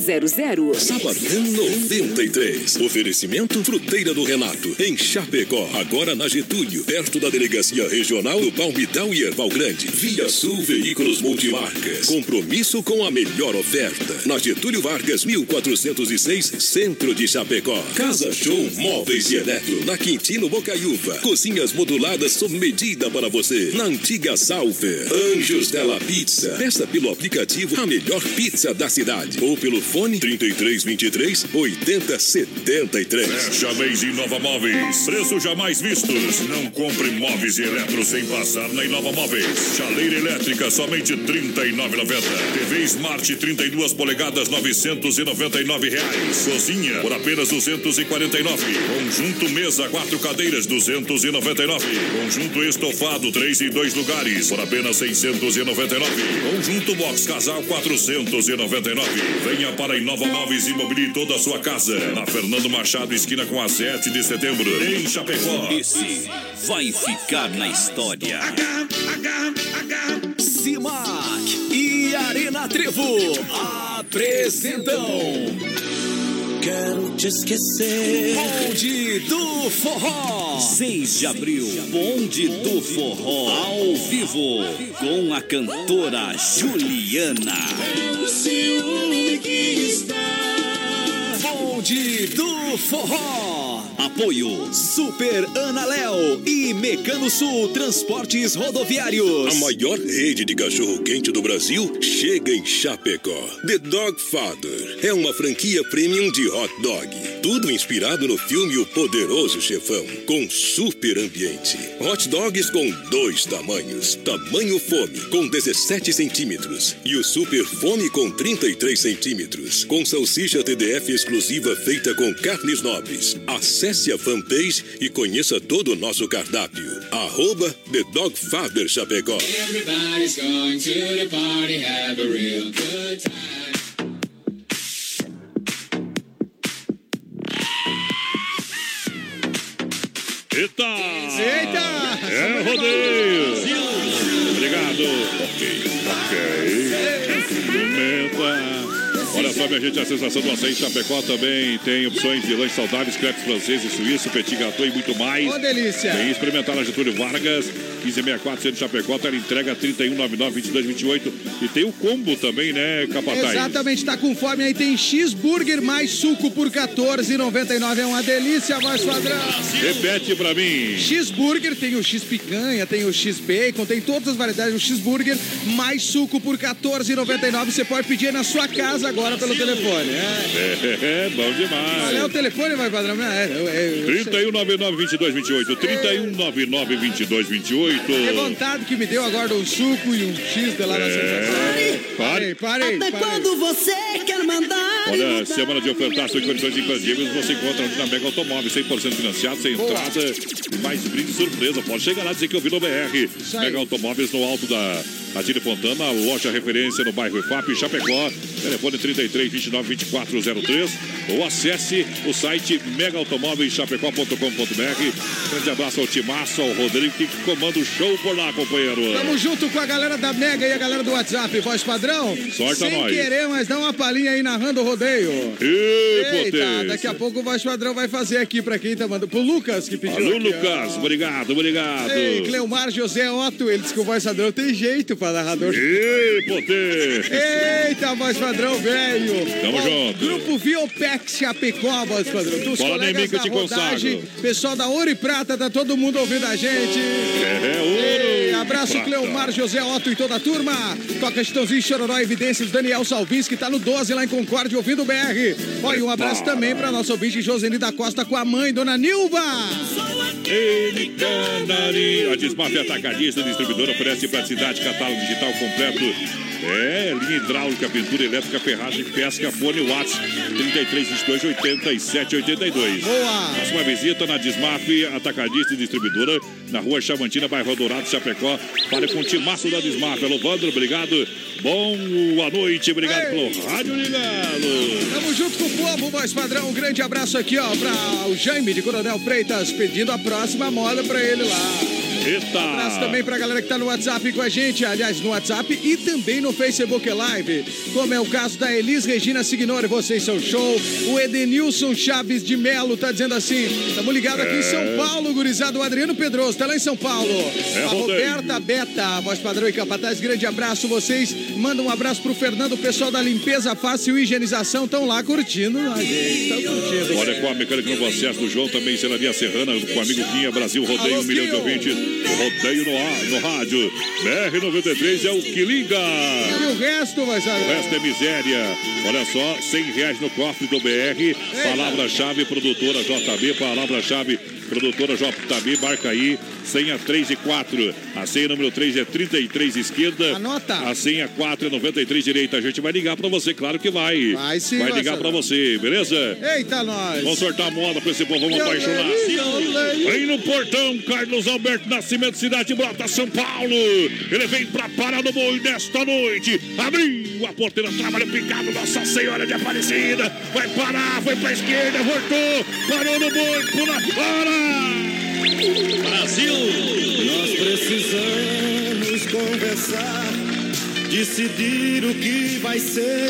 3328-3100. Sabadão 93. Oferecimento Fruteira do Renato. Em Chapecó. Agora na Getúlio. Perto da Delegacia Regional do Palmital e Erval Grande. Via Sul Veículos Multimarcas. Compromisso com a melhor oferta. Na Getúlio Vargas 1406, Centro de Chapecó. Casa Show Móveis e Eletro. Na Quintino Bocaiúva. Cozinhas moduladas sob medida para você. Na antiga Salfer. Anjos Della Pizza. Peça pelo aplicativo a melhor pizza da cidade. Ou pelo Fone 3323 8073. Fecha mês Inova Móveis. Preços jamais vistos. Não compre móveis e eletros sem passar na Inova Móveis. Chaleira elétrica somente R$ 39,90. TV Smart 32 polegadas 999 reais. Cozinha por apenas 249. Conjunto mesa quatro cadeiras 299. Conjunto estofado três e dois lugares por apenas 699. Conjunto box casal 499. Venha para Inova Móveis e mobile toda a sua casa. Na Fernando Machado esquina com a 7 de setembro em Chapecó. Esse vai ficar na história. Simac e Arena Trevo apresentam Quero te esquecer. Bonde do Forró. 6 de abril, Bonde do Forró. Ao vivo, com a cantora Juliana. O ciúme do Forró. Apoio Super Ana Léo e Mecano Sul Transportes Rodoviários. A maior rede de cachorro-quente do Brasil chega em Chapecó. The Dog Father é uma franquia premium de hot dog. Tudo inspirado no filme O Poderoso Chefão, com super ambiente. Hot dogs com dois tamanhos. Tamanho fome, com 17 centímetros. E o super fome com 33 centímetros. Com salsicha TDF exclusiva feita com carnes nobres. Acesse a fanpage e conheça todo o nosso cardápio. Arroba The Dog Father Chapecó. Everybody's going to the party, have a real good time. Eita! Eita! É rodeio! Obrigado! Ok, ok. Comenta. Olha só, minha gente, a sensação do açaí Chapecó também tem opções de lanche saudáveis, crepes francês e suíço, petit gâteau e muito mais. Ô, delícia! Vem experimentar na Getúlio Vargas, 1564, centro de Chapecó, tela entrega 3199-2228. E tem o combo também, né, Capataz? Exatamente, tá com fome aí, tem cheeseburger mais suco por R$14,99. É uma delícia, voz padrão. Repete pra mim. Cheeseburger, tem o X picanha, tem o X bacon, tem todas as variedades do cheeseburger, mais suco por R$14,99. Você pode pedir na sua casa agora pelo telefone. É, É, bom Qual é o demais. telefone, vai padrão? É, é, é, 3199-2228. 3199-2228. é vontade que me deu agora um suco e um X de lá na É, pare. parei, Até parei. quando você quer mandar? Olha, semana de ofertaço e condições imperdíveis você encontra na Mega Automóveis, 100% financiado, sem Boa. entrada e mais brinde surpresa. Pode chegar lá e dizer que eu vi no BR. Mega Automóveis no alto da Atire Fontana, loja referência no bairro IFAP, Chapecó. Telefone 33 29 2403 ou acesse o site megaautomóveischapecó.com.br. Grande abraço ao Timaço, ao Rodrigo que comanda o show por lá, companheiro. Tamo junto com a galera da Mega e a galera do WhatsApp, voz padrão. Sorte a Sem nós. querer, mas dá uma palhinha aí narrando o rodeio. Ê, Eita, potência. daqui a pouco o voz padrão vai fazer aqui pra quem tá mandando. Pro Lucas que pediu. Alô, aqui, Lucas, ó. obrigado, obrigado. Ei, Cleomar José Otto, ele disse que o voz padrão tem jeito pra narrador. Potência. Eita, voz padrão, velho. Tamo Ó, junto. Grupo Viopex Chapecó, voz padrão. Dos Fala colegas mim que eu da te rodagem, consagro. pessoal da Ouro e Prata, tá todo mundo ouvindo a gente. É, Ei, ouro. abraço, Prata. Cleomar, José Otto e toda a turma. Toca Chitãozinho, Chororó, Evidências, Daniel Salvins, que tá no 12 lá em Concórdia, ouvindo o BR. Olha, um abraço também pra nossa ouvinte Joseni da Costa com a mãe, Dona Nilva. Ele Canari. A Desmaf Atacadista, distribuidora, oferece praticidade, catálogo digital completo. É, linha hidráulica, pintura elétrica, ferragem, pesca, fone, WhatsApp, 33 22 87 82. Boa. Uma visita na Desmaf Atacadista e Distribuidora, na rua Chavantina, bairro Dourado, Chapecó. Fale com o timaço da Desmaf. Alô, Vandro, obrigado. Boa noite, obrigado Ei. pelo rádio ligado. Tamo junto com o povo, voz padrão. Um grande abraço aqui, ó, pra o Jaime de Coronel Freitas, pedindo a próxima moda pra ele lá. Eita! Abraço também pra galera que tá no WhatsApp com a gente, aliás, no WhatsApp e também no Facebook Live, como é o caso da Elis Regina Signore, vocês são show. O Edenilson Chaves de Melo tá dizendo assim: tamo ligado aqui em São Paulo, gurizado. O Adriano Pedroso tá lá em São Paulo. É, a. Roberta Beta, voz padrão e capataz, grande abraço. Vocês mandam um abraço pro Fernando, o pessoal da limpeza fácil e higienização estão lá curtindo a gente. Tão curtindo. Olha com a mecânica no acesso do João, também Celaria Serrana, com o amigo Quinha, Brasil Rodeio, Alô, um milhão de ouvintes. Rodeio no, ar, no rádio. BR-93 é o que liga. E o resto, vai saber. O resto é miséria. Olha só, 100 reais no cofre do BR. Palavra-chave, produtora JB. Palavra-chave, produtora JB. Marca aí, senha 3 e 4. A senha número 3 é 33 esquerda. Anota. A senha 4 é 93 direita. A gente vai ligar pra você, claro que vai. Vai sim, Vai ligar pra você, beleza? Eita, nós. Vamos sortar a moda pra esse povo, vamos apaixonar. Vem no portão, Carlos Alberto Nascimento, Cidade Brota, São Paulo. Ele vem pra parar no boi nesta noite. Abriu a porteira, trabalho picado, Nossa Senhora de Aparecida. Vai parar, foi pra esquerda, voltou, parou no boi, pula fora. Brasil! Nós precisamos conversar, decidir o que vai ser.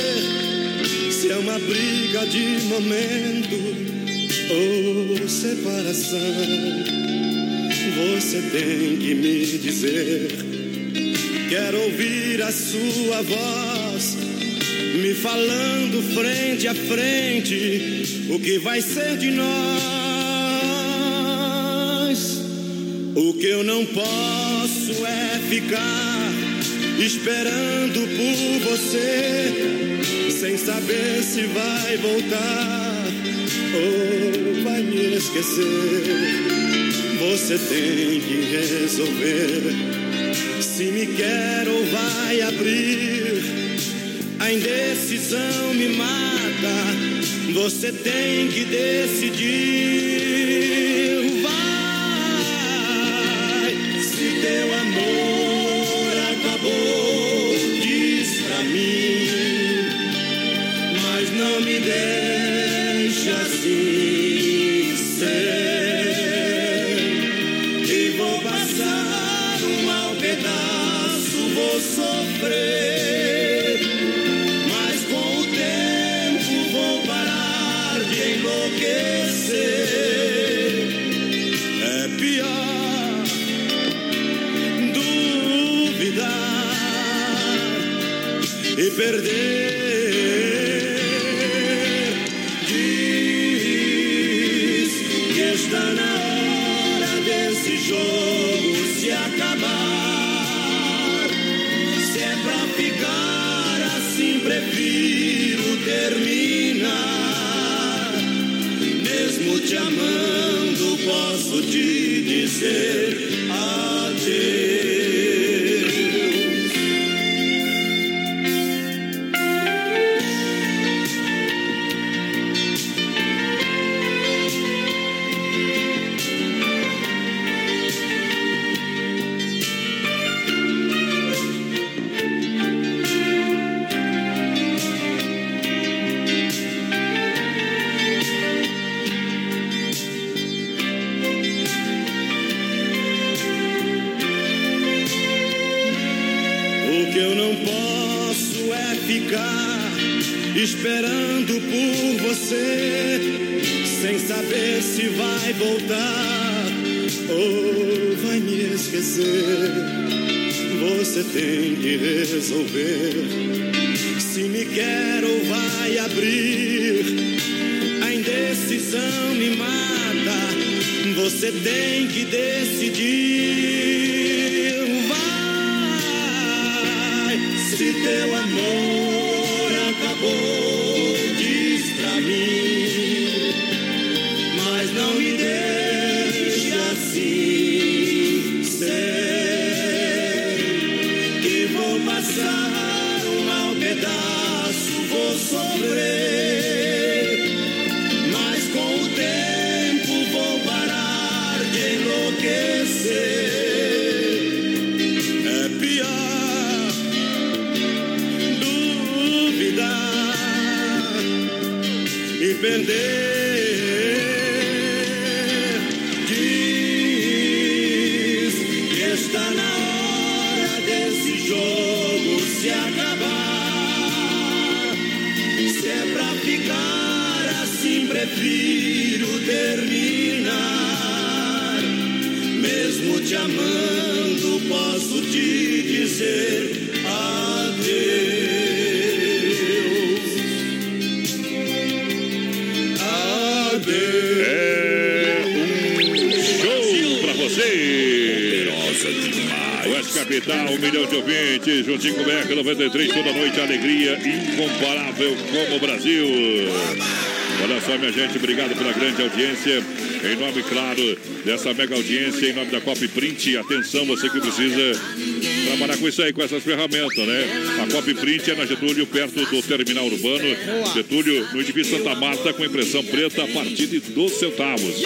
Se é uma briga de momento ou separação, você tem que me dizer. Quero ouvir a sua voz me falando frente a frente o que vai ser de nós. O que eu não posso é ficar esperando por você, sem saber se vai voltar ou vai me esquecer. Você tem que resolver se me quer ou vai abrir. A indecisão me mata. Você tem que decidir. Perder. Diz que está na hora desse jogo se acabar. Se é pra ficar assim, prefiro terminar. Mesmo te amando, posso te dizer adeus. Ou vai me esquecer. Você tem que resolver se me quer ou vai abrir. A indecisão me mata. Você tem que decidir. Vai, se teu amor e capital, um milhão de ouvintes, juntinho com o BR 93, toda noite, alegria incomparável como o Brasil. Olha só, minha gente, obrigado pela grande audiência. Em nome, claro, dessa mega audiência, em nome da Cop Print, atenção, você que precisa trabalhar com isso aí, com essas ferramentas, né? A Cop Print é na Getúlio, perto do terminal urbano. Getúlio, no edifício Santa Marta, com impressão preta a partir de 12 centavos.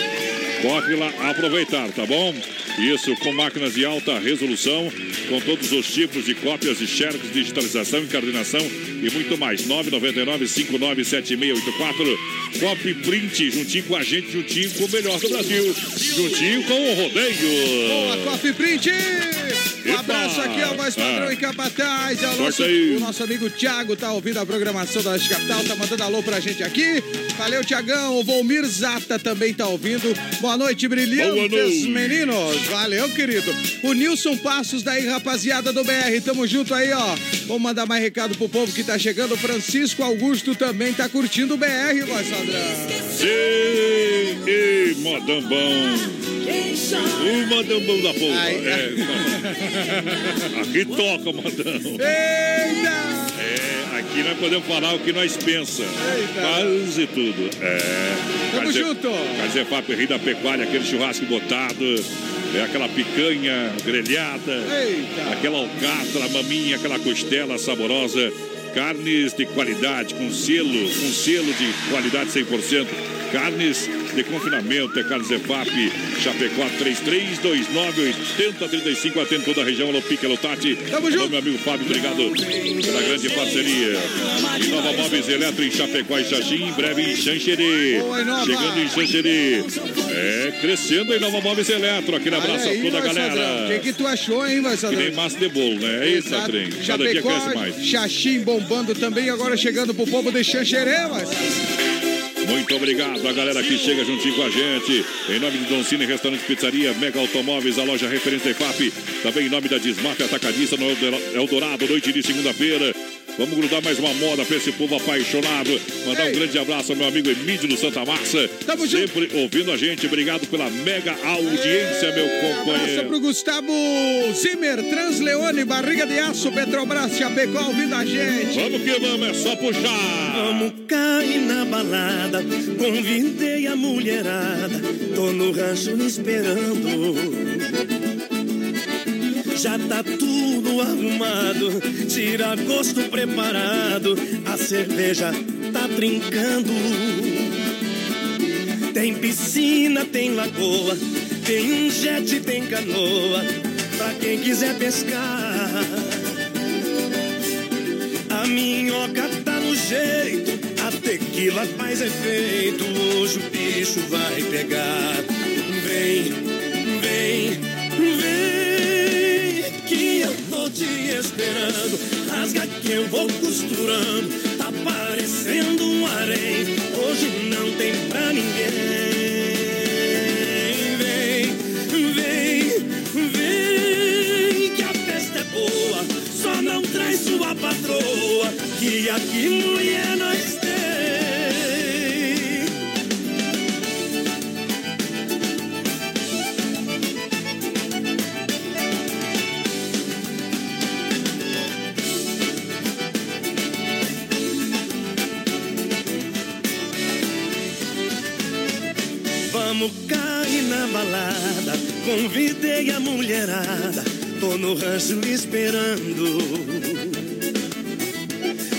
Corre lá aproveitar, tá bom? Isso, com máquinas de alta resolução, com todos os tipos de cópias de xerox, digitalização, encardenação e muito mais. 999-597684. Copy Print, juntinho com a gente, juntinho com o melhor do Brasil. Juntinho com o rodeio. Boa, Coffee Print! Um Epa! abraço aqui ao voz padrão Ah. e capataz. É o nosso, aí. o nosso amigo Thiago tá ouvindo a programação da Oeste Capital, tá mandando alô pra gente aqui. Valeu, Tiagão. O Volmir Zata também tá ouvindo. Boa noite, brilhantes Boa noite. meninos. Valeu, querido. O Nilson Passos daí, rapaziada do BR. Tamo junto aí, ó. Vamos mandar mais recado pro povo que tá chegando. Francisco Augusto também tá curtindo o BR, voz padrão. Sim, e modão bom. O bom da porra. Ai, É, aqui toca, modão. Eita! É, aqui nós podemos falar o que nós pensa. Quase tudo. É. Tamo Carze- junto. Carzefap Rio da Pecuária, aquele churrasco botado. É aquela picanha grelhada. Eita. Aquela alcatra, maminha, aquela costela saborosa. Carnes de qualidade, com selo, com selo de qualidade 100%. Carnes de confinamento, é Carnes EFAP, Chapecó 33298035, atende toda a região, alô Pique, alô Tati. Tamo junto. meu amigo Fábio, obrigado pela grande parceria. Inova Móveis Eletro em Chapecó e Xaxim, em breve em Xanxerê. Chegando em Xanxerê. É, crescendo a Inova Móveis Eletro. Aquele abraço aí, a toda a padrão. O galera. que, que tu achou, hein, voz Que nem massa de bolo, né? Eita, Exato. trem. Cada dia Chapecó, cresce mais. Xaxim bombando também, agora chegando pro povo de Xanxerê, mas... Muito obrigado a galera que chega juntinho com a gente. Em nome de Don Cine Restaurante Pizzaria, Mega Automóveis, a loja referência EFAP. Também em nome da Desmaf Atacadista no Eldora- Eldorado, noite de segunda-feira. Vamos grudar mais uma moda pra esse povo apaixonado. Mandar um Ei. grande abraço ao meu amigo Emílio do Santa Massa. Tamo junto. Sempre ouvindo a gente. Obrigado pela mega audiência, meu Abraço companheiro. pro Gustavo Zimmer, Transleone, Barriga de Aço, Petrobras, Chapecó, ouvindo a gente. Vamos que vamos, é só puxar. Vamos cair na balada, convidei a mulherada, tô no rancho esperando. Já tá tudo arrumado, tira gosto preparado, a cerveja tá trincando. Tem piscina, tem lagoa, tem um jet, tem canoa, pra quem quiser pescar. A minhoca tá no jeito, a tequila faz efeito. Hoje o bicho vai pegar. Vem, vem, te esperando. Rasga que eu vou costurando. Tá parecendo um harém. Hoje não tem pra ninguém. Vem, vem, vem, que a festa é boa. Só não traz sua patroa, que aqui mulher nós tem. Vamos cair na balada, convidei a mulherada, tô no rancho esperando.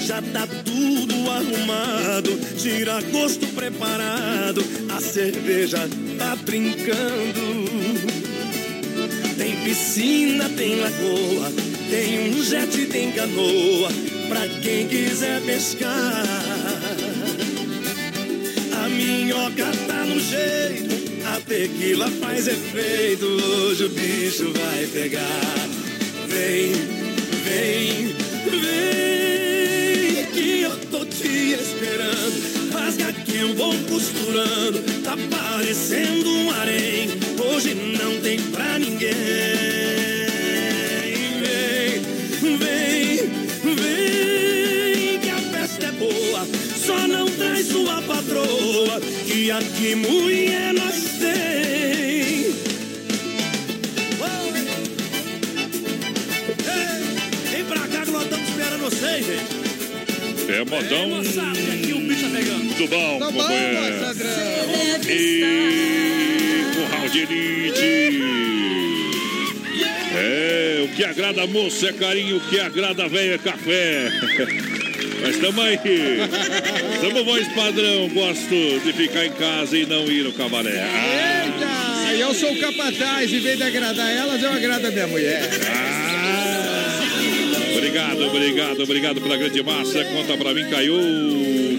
Já tá tudo arrumado, tira gosto preparado, a cerveja tá trincando. Tem piscina, tem lagoa, tem um jet, tem canoa, pra quem quiser pescar. A minhoca tá no jeito, a tequila faz efeito. Hoje o bicho vai pegar. Vem, vem, vem, que eu tô te esperando. Rasga que eu vou costurando, tá parecendo um harém. Hoje não tem pra ninguém. Patroa, que aqui mulher nós tem. vocês, hein? É modão Moçada, e aqui o bicho tá pegando. do bom, Tá bom. E curral de elite. É, o que agrada a moça é carinho, o que agrada a velha é café. Mas estamos aí. Estamos voz padrão. Gosto de ficar em casa e não ir no cabaré. Ah, Eita! E eu sou o capataz, em vez de agradar elas, eu agrado a minha mulher. ah. Obrigado, obrigado, obrigado pela grande massa. Conta pra mim, Caiu.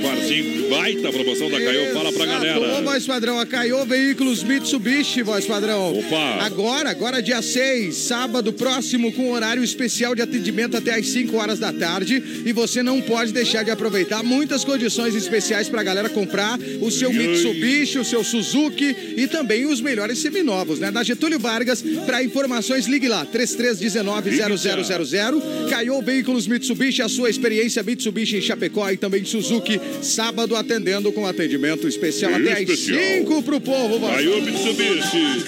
Barzinho, baita promoção da Caiu. Fala pra galera. Ô, voz padrão, a Caiô Veículos Mitsubishi, voz padrão. Opa. Agora, agora dia 6, sábado próximo, com horário especial de atendimento até às 5 horas da tarde. E você não pode deixar de aproveitar muitas condições especiais pra galera comprar o seu Mitsubishi, o seu Suzuki e também os melhores seminovos, né? Na Getúlio Vargas, pra informações, ligue lá, 3319-0000. Caiô Veículos Mitsubishi, a sua experiência Mitsubishi em Chapecó e também Suzuki, sábado atendendo com atendimento especial até às Especial. 5 pro povo, voz Caiu Mitsubishi.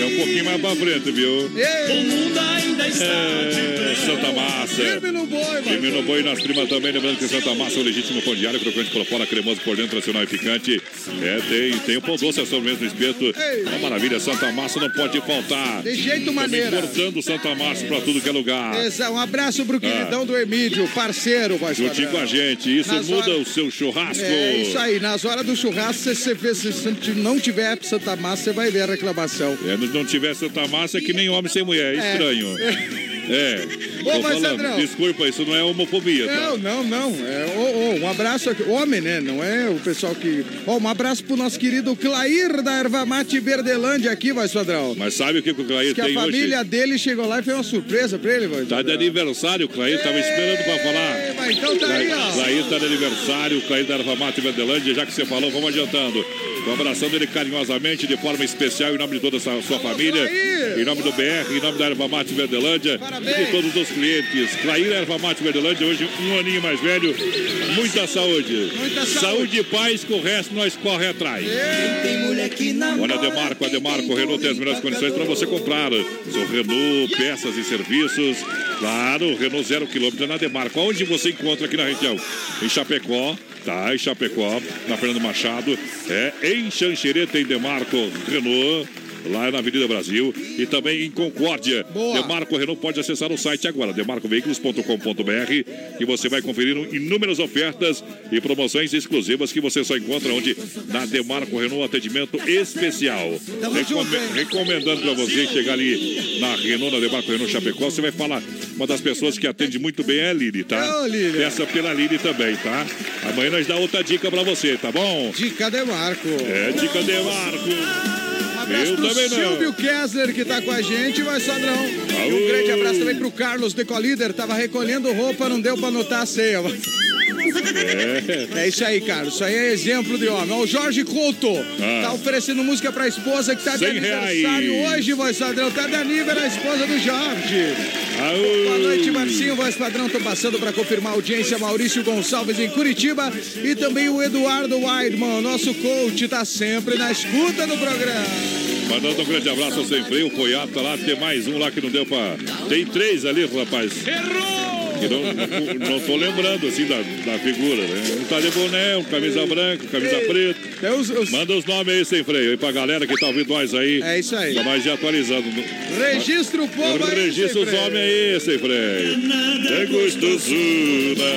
É um pouquinho mais pra frente, viu? Ei, mundo ainda está É, Santa Massa. firme no boi, no boi nas primas também, lembrando que Santa Massa é o legítimo pão diário, crocante por fora, cremoso por dentro, tradicional e picante. É, tem, tem o pão doce, a sobremesa no espeto. Ei. Uma maravilha, Santa Massa não pode faltar. De jeito Também maneira. cortando Santa Massa pra tudo que é lugar. Exa- Um abraço pro queridão do Emílio, parceiro, voz Juntinho com a gente, isso Nas muda horas- o seu churrasco. É isso aí, nas horas do churrasco, se você vê, se você não tiver Santa Massa, você vai ver a reclamação. É, não- não tiver Santa Massa é que nem homem sem mulher, é É. estranho. É, Ô, mas, Sandrão. desculpa, isso não é homofobia, tá? Não, não, não. É, ô, ô, um abraço aqui. Homem, né? Não é o pessoal que. Ó, um abraço pro nosso querido Clair da Erva Mate Verdelândia aqui, voz padrão. Mas sabe o que o Clair que a tem família hoje? dele chegou lá e foi uma surpresa pra ele, voz Tá de aniversário, o Clair tava esperando pra falar. Mas então tá aí, ó. Clair tá de aniversário, o Clair da Erva Mate Verdelândia, já que você falou, vamos adiantando. Tô abraçando ele carinhosamente, de forma especial, em nome de toda a sua sua família, Clair! em nome do BR, em nome da Erva Mate Verdelândia Parabéns! e de todos os clientes. Clair Erva Mate Verdelândia, hoje um aninho mais velho, muita saúde. Muita saúde. e paz, que o resto nós corre atrás. Olha, Demarco, a Demarco Renault tem as melhores condições para você comprar seu Renault, peças e serviços. Claro, Renault zero quilômetro na Demarco. Onde você encontra aqui na região? Em Chapecó, tá? Em Chapecó, na Fernando Machado. É, em Xanxerê tem Demarco Renault. Lá na Avenida Brasil e também em Concórdia. Boa. Demarco Renault pode acessar o site agora, demarcoveículos.com.br e você vai conferir inúmeras ofertas e promoções exclusivas que você só encontra onde? Na Demarco Renault Atendimento Especial. Recome- recomendando para você chegar ali na Renault, na Demarco Renault Chapecó, você vai falar. Uma das pessoas que atende muito bem é a Lili, tá? Lili. Peça pela Lili também, tá? Amanhã nós dá outra dica para você, tá bom? Dica de Marco. É, dica Demarco. Um abraço Eu pro também não. Silvio Kessler que tá com a gente, vai Sadrão. E um grande abraço também pro Carlos Decolíder, tava recolhendo roupa, não deu pra anotar a ceia. É isso aí, Carlos. Isso aí é exemplo de homem. O Jorge Couto Ah. tá oferecendo música pra esposa que tá de aniversário reais. hoje, voz padrão. Tá de aniversário a esposa do Jorge. Aô. Boa noite, Marcinho, voz padrão. Tô passando pra confirmar a audiência. Maurício Gonçalves em Curitiba. E também o Eduardo Weidman, nosso coach, tá sempre na escuta do programa. Mandando um grande abraço ao Sem Freio, o Poiato tá lá, tem mais um lá que não deu pra. Tem três ali, rapaz. Errou! Não, não, não tô lembrando assim da, da figura, né? Um tá de boné, um camisa branca, um camisa preta. É os- os- Manda os nomes aí, Sem Freio, aí pra galera que tá ouvindo nós aí. É isso aí. Pra nós ir atualizando. Registra o povo aí. Registra os nomes aí, Sem Freio. É gostosura.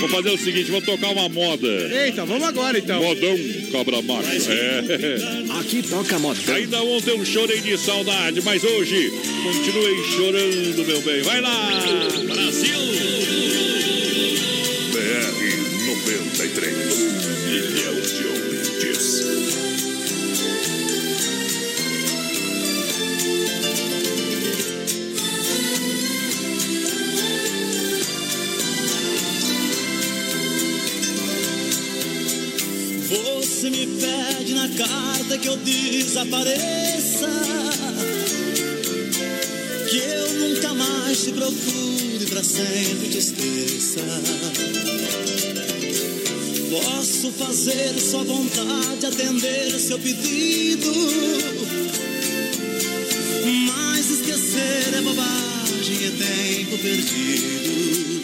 Vou fazer o seguinte, vou tocar uma moda. Eita, vamos agora então. Modão Cabra Macho. É. Aqui toca modão. Ainda ontem eu chorei de saudade, mas hoje continuei chorando, meu bem. Vai lá! Brasil! BR 93. Ilhéus Mendes. Você me pede na carta que eu desapareça. Que eu nunca mais te procure pra sempre te esqueça. Posso fazer sua vontade, atender seu pedido. Mas esquecer é bobagem, é tempo perdido.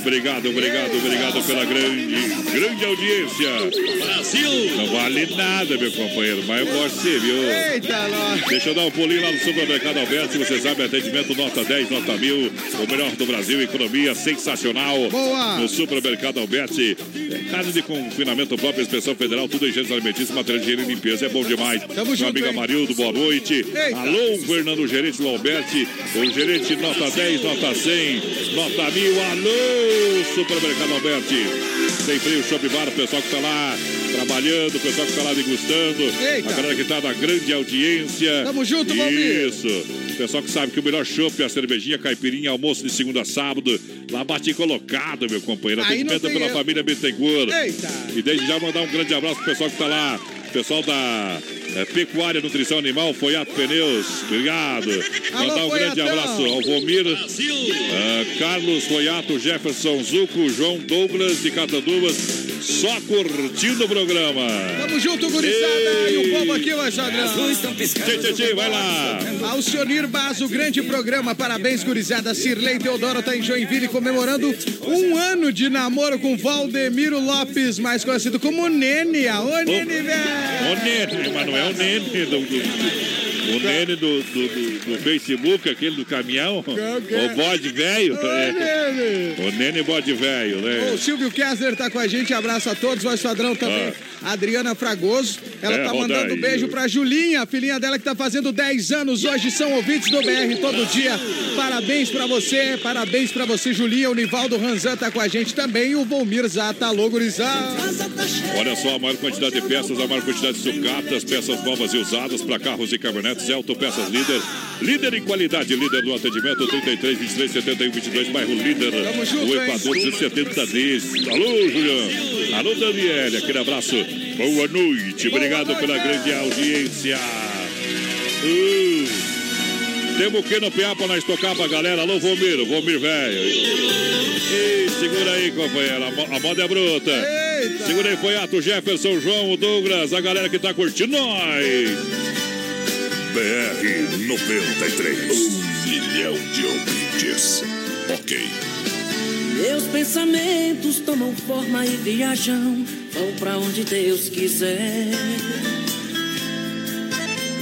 Obrigado, obrigado, obrigado pela grande, grande audiência. Brasil! Não vale nada, meu companheiro, mas eu gosto de você, viu? Eita, nós. Deixa eu dar um pulinho lá no supermercado Alberto. Se você sabe, atendimento nota 10, nota 1000. O melhor do Brasil, economia sensacional. Boa. No supermercado Alberti. É, Casa de confinamento próprio, inspeção federal, tudo em gêneros alimentícios, material de higiene e limpeza. É bom demais. Tamo Minha junto, amiga hein? Marildo, boa noite. Eita. Alô, Fernando, gerente do Alberti. O gerente nota 10, nota 100, nota 1000. Alô, supermercado Alberti. Sem frio, shopping bar, o pessoal que tá lá trabalhando, o pessoal que tá lá degustando. Eita. A galera que tá na grande audiência. Tamo junto, Valmir. Isso. O pessoal que sabe que o melhor chopp é a cervejinha, caipirinha, almoço de segunda a sábado. Lá bate colocado, meu companheiro. Atendimento tem pela erro. família Bittencourt. Eita. E desde já mandar um grande abraço pro pessoal que tá lá. Pessoal da é, Pecuária Nutrição Animal, Foiato Pneus. Obrigado. Alô, mandar um grande Foiatão. abraço ao Vomir, Brasil! ah, Carlos Foiato, Jefferson Zuco, João Douglas de Catanduvas. Só curtindo o programa. Tamo junto, gurizada. E o povo aqui, vai Sadrão. Tchê, tchê, tchê, vai lá. Alcionir Basso, grande programa. Parabéns, gurizada. Cirlei Teodoro tá em Joinville comemorando um ano de namoro com Valdemiro Lopes, mais conhecido como Nene. Ô, Nene, velho. O Nene, mas não é o Nene do, do- o Nene do, do, do- do Facebook, aquele do caminhão. O bode velho. É. O Nene bode velho, O né? Silvio Kessler tá com a gente, abraço a todos, voz padrão também. Adriana Fragoso, ela Ah. É, tá mandando aí. beijo pra Julinha, a filhinha dela que tá fazendo 10 anos, hoje são ouvintes do BR todo dia. Parabéns pra você, parabéns pra você, Julinha. O Nivaldo Ranzan tá com a gente também e o Volmir Zata, alô, gurizada. Olha só, a maior quantidade de peças, a maior quantidade de sucatas, peças novas e usadas para carros e caminhonetes. Elton Peças Líder. Líder em qualidade, líder no atendimento 33, 23, 71, 22, bairro Líder. O? Equador 270 Ds. Alô, Julião. Alô, Daniele. Aquele abraço. Boa noite. Obrigado pela grande audiência. Uh. Temos que no PA pra nós tocar pra galera. Alô, Vomiro. Vomir, velho. Ei, segura aí, companheiro. A mo- A moda é bruta. Eita. Segura aí, Foiato, Jefferson, João, Douglas, a galera que tá curtindo nós. BR 93. Um milhão de ouvintes. Ok. Meus pensamentos tomam forma e viajam, vão pra onde Deus quiser.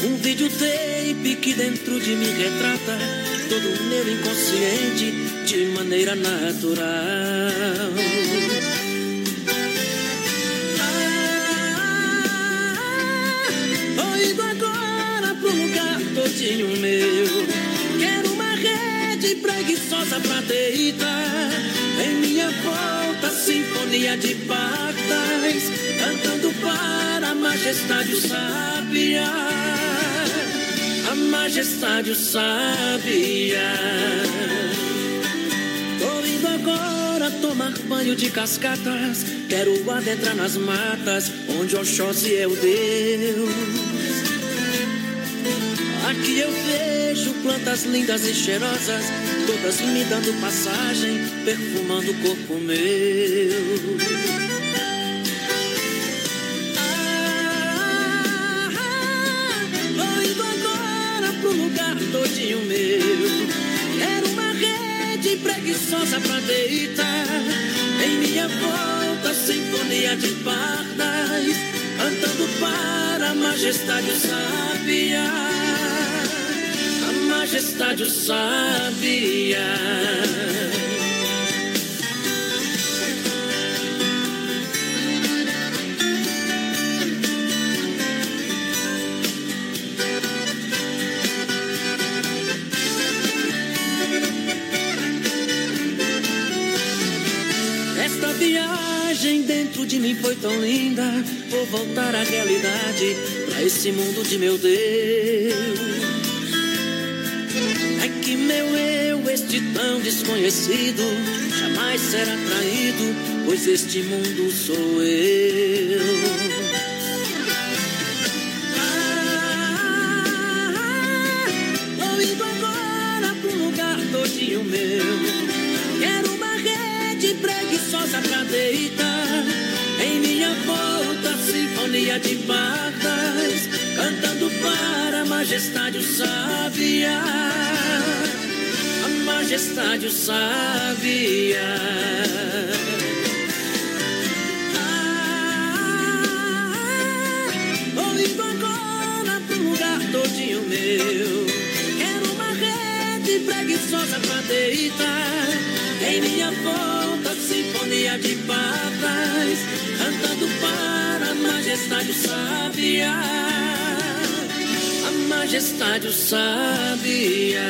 Um videotape que dentro de mim retrata todo o meu inconsciente de maneira natural. Ah, tô indo agora pro lugar todinho meu. Quero uma rede preguiçosa pra deitar. Em minha volta, sinfonia de pardais, cantando para a majestade o sábia, a majestade o sábia. Tô indo agora tomar banho de cascatas, quero adentrar nas matas, onde Oxóssi é o Deus. Aqui eu vejo plantas lindas e cheirosas, todas me dando passagem, perfumando o corpo meu. Ah, Tô indo agora pro lugar todinho meu. Quero uma rede preguiçosa pra deitar. Em minha volta, sinfonia de pardais, cantando para a majestade o sábia a majestade o sabia. Esta viagem dentro de mim foi tão linda. Vou voltar à realidade, pra esse mundo de meu Deus. Meu eu, este tão desconhecido, jamais será traído, pois este mundo sou eu. Ah, todinho meu. Quero uma rede preguiçosa pra deitar. Em minha volta, sinfonia de pardais, cantando para a majestade o sábia. Majestade o. Ah, lugar todinho meu. Quero uma rede preguiçosa pra deitar. Em minha volta, sinfonia de pardais, cantando para a majestade o sábia. A majestade o sábia.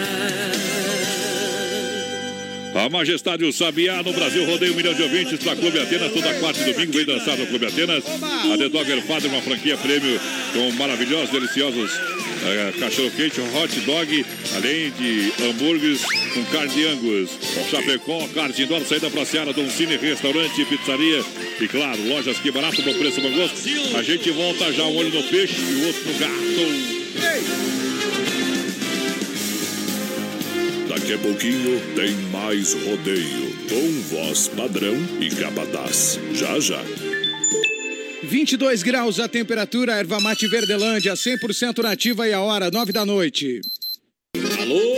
A Majestade o Sabiá no Brasil rodeia um milhão de ouvintes para Clube Atenas. Toda quarta e domingo vem dançar no Clube Atenas. A The Dogger Father, uma franquia prêmio com maravilhosos, deliciosos eh, cachorro quente, hot dog, além de hambúrgueres com carne de angus. Chapecó, carne indoor, saída pra Seara, Dom Cine, restaurante, pizzaria e, claro, lojas que barato, bom preço, bom gosto. A gente volta já um olho no peixe e o outro no gato. Daqui a pouquinho tem mais rodeio com voz padrão e capataz. Já já. 22 graus a temperatura, erva mate Verdelândia, 100% nativa e a hora, 9 da noite. Alô,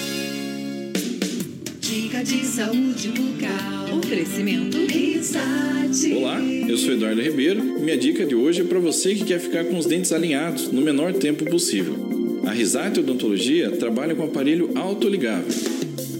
Dica de saúde bucal. Oferecimento Risate. Olá, eu sou Eduardo Ribeiro e minha dica de hoje é para você que quer ficar com os dentes alinhados no menor tempo possível. A Risate Odontologia trabalha com aparelho autoligável.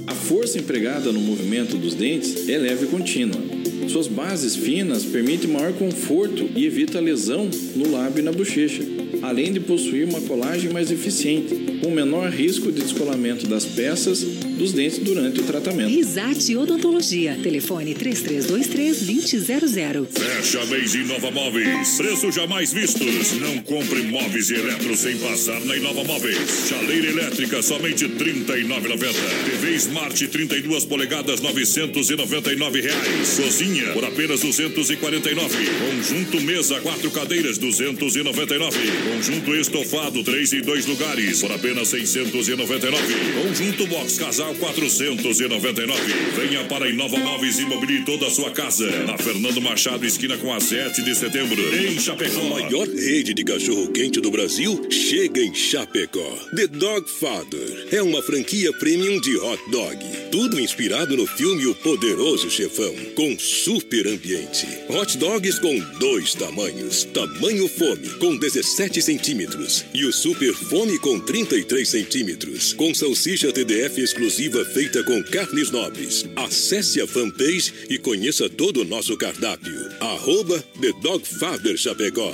A força empregada no movimento dos dentes é leve e contínua. Suas bases finas permitem maior conforto e evita lesão no lábio e na bochecha, além de possuir uma colagem mais eficiente, com menor risco de descolamento das peças dos dentes durante o tratamento. Risate Odontologia. Telefone 3323-2000. Fecha mês Inova Móveis. Preços jamais vistos. Não compre móveis e eletros sem passar na Inova Móveis. Chaleira elétrica somente R$ 39,90. TV Smart 32 polegadas 999 reais. Cozinha por apenas 249. Conjunto mesa quatro cadeiras 299. Conjunto estofado três e dois lugares por apenas apenas 699. Conjunto Box Casal 499. Venha para Inova Móveis e mobile toda a sua casa. Na Fernando Machado, esquina com a 7 de setembro. Em Chapecó. A maior rede de cachorro-quente do Brasil chega em Chapecó. The Dog Father é uma franquia premium de hot dog. Tudo inspirado no filme O Poderoso Chefão, com super ambiente. Hot dogs com dois tamanhos. Tamanho fome, com 17 centímetros. E o super fome com 33 centímetros. Com salsicha TDF exclusiva feita com carnes nobres. Acesse a fanpage e conheça todo o nosso cardápio. Arroba The Dog Father Chapecó.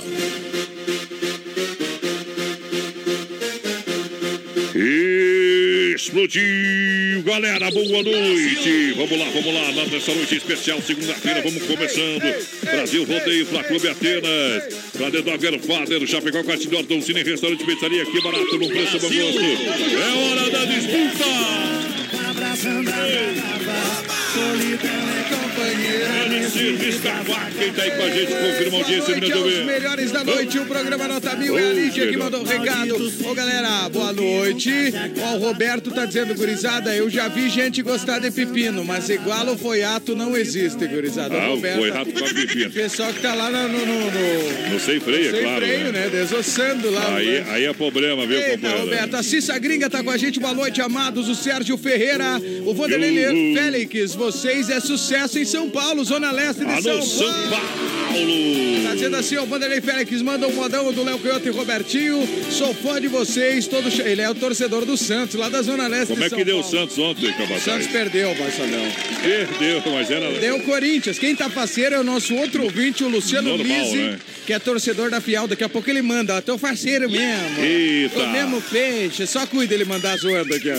Explodiu, galera, boa noite. Vamos lá, vamos lá, nessa noite especial, segunda-feira, vamos começando. Brasil Rodeio, Fla Clube Atenas, pra The Dogger Father, Chapecó, Quartidor, Dom Cine, Restaurante, Pizzaria, aqui barato, no preço, bom gosto. É hora da disputa. Abraçando a solidão é da Vaca, quem tá aí com a gente, confirma a audiência, melhores da noite, o programa Nota Mil é a Lígia que mandou o recado. Ô galera, boa noite. Ó, o Roberto tá dizendo, gurizada, eu já vi gente gostar de pepino, mas igual o foiato não existe, gurizada. Ah, o Roberto, foiato com pepino. Pessoal que tá lá no... no, no, no- No sem freio, é sem claro. freio, né? Desossando lá. Aí, né? aí é problema, viu, Eita? Roberto, a Cissa Gringa tá com a gente. Boa noite, amados. O Sérgio Ferreira, o Vanderlei. Félix. Vocês é sucesso em São Paulo, Zona Leste de Alô, São, São Paulo! Tá dizendo assim, o Vanderlei Félix manda um modão do Léo Coyote e Robertinho. Sou fã de vocês, todo che- ele é o torcedor do Santos, lá da Zona Leste Como de é que deu o Paulo. Santos ontem, Capataz? Santos perdeu, Marcelão. Perdeu, mas era... Deu o Corinthians. Quem tá parceiro é o nosso outro ouvinte, o Luciano Normal, Lise, né? que é torcedor da Fial. Daqui a pouco ele manda, ó, teu parceiro mesmo. Eita. O mesmo peixe. Só cuida ele mandar zoando aqui, ó.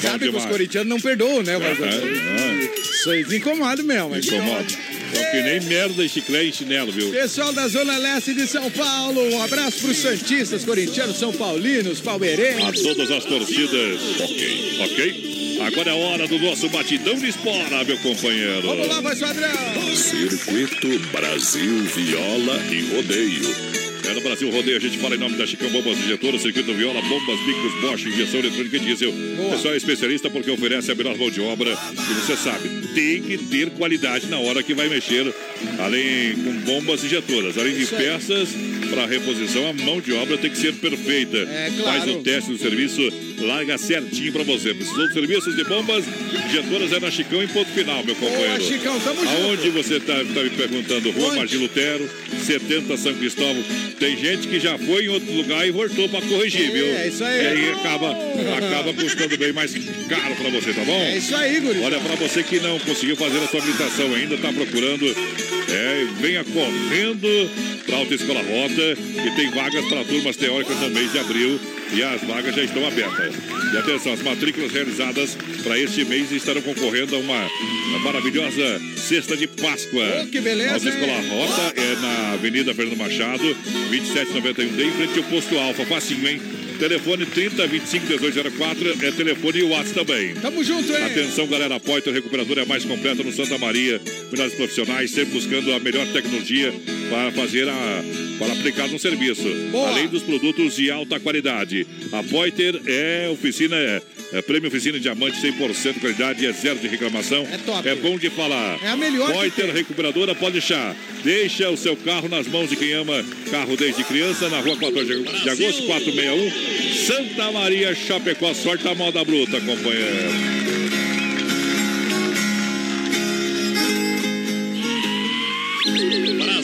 Sabe que os demais. corintianos não perdoam, né, Marcelo? É, Isso aí desincomoda mesmo. mas Incomoda. Só que nem merda, chiclete e chinelo, viu? Pessoal da Zona Leste de São Paulo, um abraço pros Santistas, corintianos, São Paulinos, A palmeirenses. todas as torcidas. Ok. Ok? Agora é hora do nosso batidão de espora, meu companheiro. Vamos lá, vai, Padrão. Circuito Brasil Viola e Rodeio. É no Brasil Rodeio, a gente fala em nome da Chicão Bombas Injetoras, Circuito Viola, Bombas, Bicos, Bosch, Injeção Eletrônica e Diesel. O pessoal é especialista porque oferece a melhor mão de obra. E você sabe, tem que ter qualidade na hora que vai mexer, além com bombas injetoras, além de peças para reposição, a mão de obra tem que ser perfeita. É, claro. Faz o teste do serviço, larga certinho para você. Precisou de serviços de bombas injetoras é na Chicão em ponto final, meu companheiro. Boa, Chicão, tamo junto. Aonde você está me perguntando? Rua? Margem Lutero, 70 São Cristóvão. Tem gente que já foi em outro lugar e voltou para corrigir, É, viu? é isso aí. E aí acaba, acaba custando bem mais caro para você, tá bom? É isso aí, guri. Olha, para você que não conseguiu fazer a sua habilitação ainda, está procurando, é, venha correndo para a Autoescola Rota, que tem vagas para turmas teóricas no mês de abril e as vagas já estão abertas. E atenção, as matrículas realizadas para este mês estarão concorrendo a uma, uma maravilhosa cesta de Páscoa. Oh, que beleza, A Autoescola hein? Rota é na Avenida Fernando Machado, 2791D, em frente ao posto Alfa. Facinho, hein? Telefone 30 25 1804 é telefone e WhatsApp também. Tamo junto, hein? Atenção, galera, a Poiter Recuperadora é a mais completa no Santa Maria. Melhores profissionais, sempre buscando a melhor tecnologia para fazer a. para aplicar no serviço. Boa. Além dos produtos de alta qualidade. A Poiter é oficina. É, é prêmio oficina diamante 100% qualidade, é zero de reclamação. É top. É bom de falar. É a melhor tem. Recuperadora pode deixar. Deixa o seu carro nas mãos de quem ama carro desde criança, na rua 14 de agosto, 461, Santa Maria, Chapecó. Sorte a moda bruta, companheiro.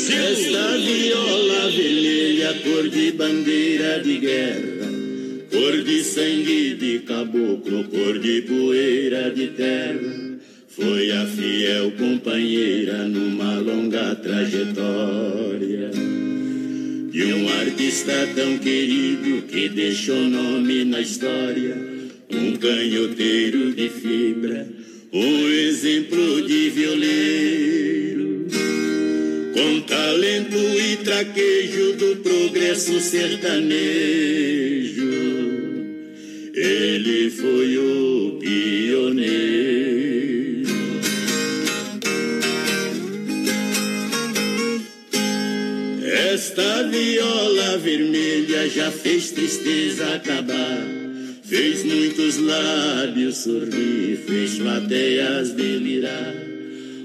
Esta viola vermelha, cor de bandeira de guerra, cor de sangue de caboclo, cor de poeira de terra, foi a fiel companheira numa longa trajetória. De um artista tão querido que deixou nome na história, um canhoteiro de fibra, um exemplo de violeiro. Com talento e traquejo do progresso sertanejo, ele foi o pioneiro. Esta viola vermelha já fez tristeza acabar. Fez muitos lábios sorrir, fez plateias delirar.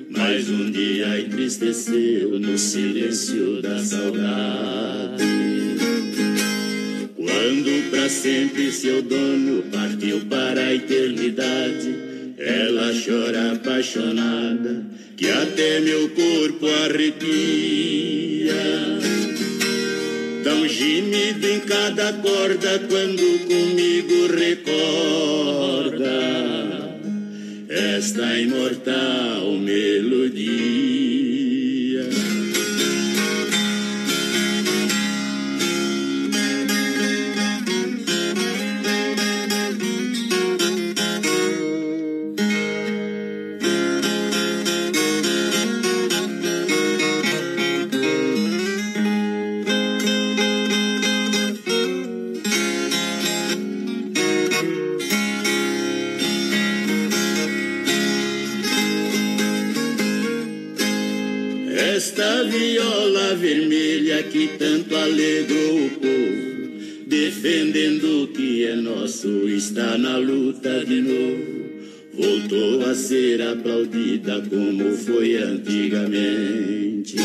Mas um dia entristeceu no silêncio da saudade. Sempre seu dono partiu para a eternidade, ela chora apaixonada, que até meu corpo arrepia. Tão gemido em cada corda quando comigo recorda esta imortal melodia. Alegrou o povo, defendendo o que é nosso, está na luta de novo. Voltou a ser aplaudida como foi antigamente.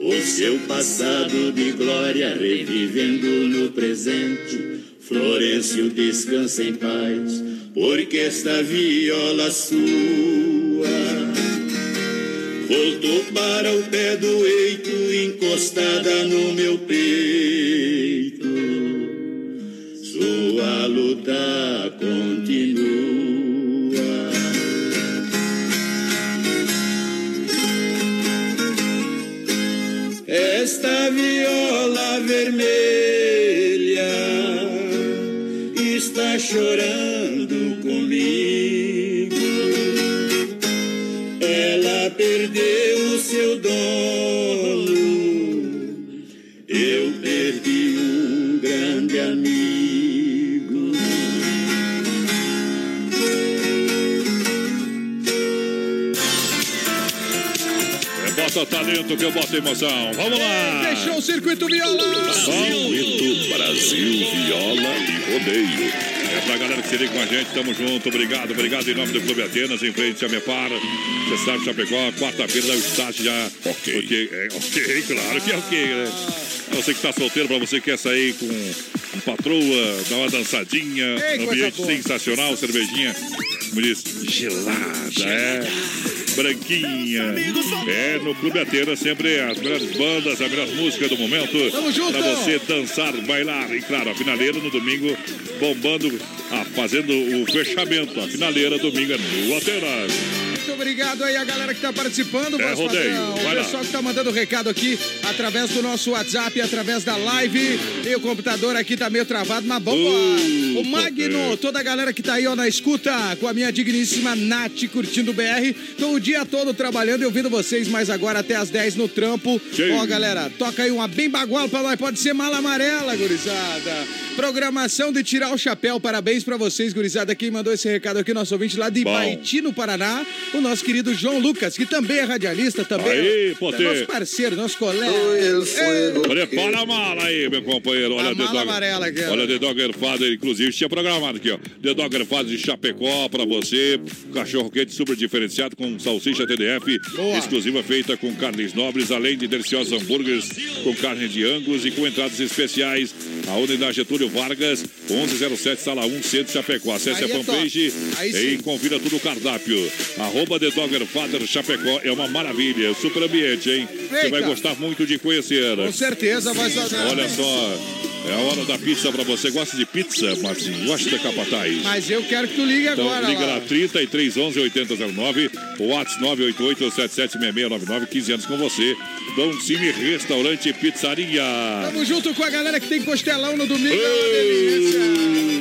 O seu passado de glória revivendo no presente. Florencio descansa em paz, porque esta viola sua Voltou para o pé do eito, encostada no meu peito. Sua luta continua. Esta viola vermelha está chorando comigo. Ela perdeu talento que eu boto emoção. Vamos lá. Fechou o circuito viola. Circuito Brasil Viola e Rodeio. É pra galera que se liga com a gente, tamo junto, obrigado, obrigado em nome do Clube Atenas, em frente a Mepar. Você sabe, Chapecó, quarta-feira dá o start já. Ok. Ok, é, ok, claro que é ok, né? Pra Você que tá solteiro, pra você que quer sair com, patroa, dar uma dançadinha, Ei, ambiente sensacional, cervejinha, como diz, gelada, é. Branquinha. É, no Clube Atenas, sempre as melhores bandas, as melhores músicas do momento. Pra você dançar, bailar. E claro, a finaleira no domingo, bombando, ah, fazendo o fechamento. A finaleira domingo é no Atenas. Muito obrigado aí a galera que tá participando. É, rodeio. O lá. pessoal que tá mandando recado aqui através do nosso WhatsApp, através da live. E o computador aqui tá meio travado, mas vamos lá. Uh, O Magno, toda a galera que tá aí ó, na escuta com a minha digníssima Nath curtindo o BR. Tô o dia todo trabalhando e ouvindo vocês, mas agora até as 10 no trampo. Ó, galera, toca aí uma bem bagual pra nós. Pode ser mala amarela, gurizada. Programação de tirar o chapéu. Parabéns pra vocês, gurizada. Quem mandou esse recado aqui, nosso ouvinte lá de Bom. Ibaiti, no Paraná, o nosso querido João Lucas, que também é radialista, também Aí, é nosso parceiro, nosso colega. É, Prepara a mala aí, meu companheiro. Olha A mala Dogger- amarela aqui. Olha The Dogger Father, inclusive, tinha programado aqui, ó. The Dogger Father de Chapecó pra você. Cachorro quente super diferenciado com salsicha TDF, Boa. exclusiva feita com carnes nobres, além de deliciosos hambúrgueres com carne de angus e com entradas especiais. A unidade Getúlio Vargas, 1107, sala 1, Centro Chapecó. Acesse Aí a é fanpage. Aí e confira tudo o cardápio. Arroba The Dogger Father Chapecó é uma maravilha. Super ambiente, hein? Você vai gostar muito de conhecer. com certeza vai. Olha só, é a hora da pizza pra você. Gosta de pizza, Marcinho? Gosta da capataz? Mas eu quero que tu ligue Então agora liga lá. lá, 3311 8009, o WhatsApp 988 776699, 15 anos com você. Dom Cine Restaurante e Pizzaria. Tamo junto com a galera que tem costelão no domingo. é uma delícia.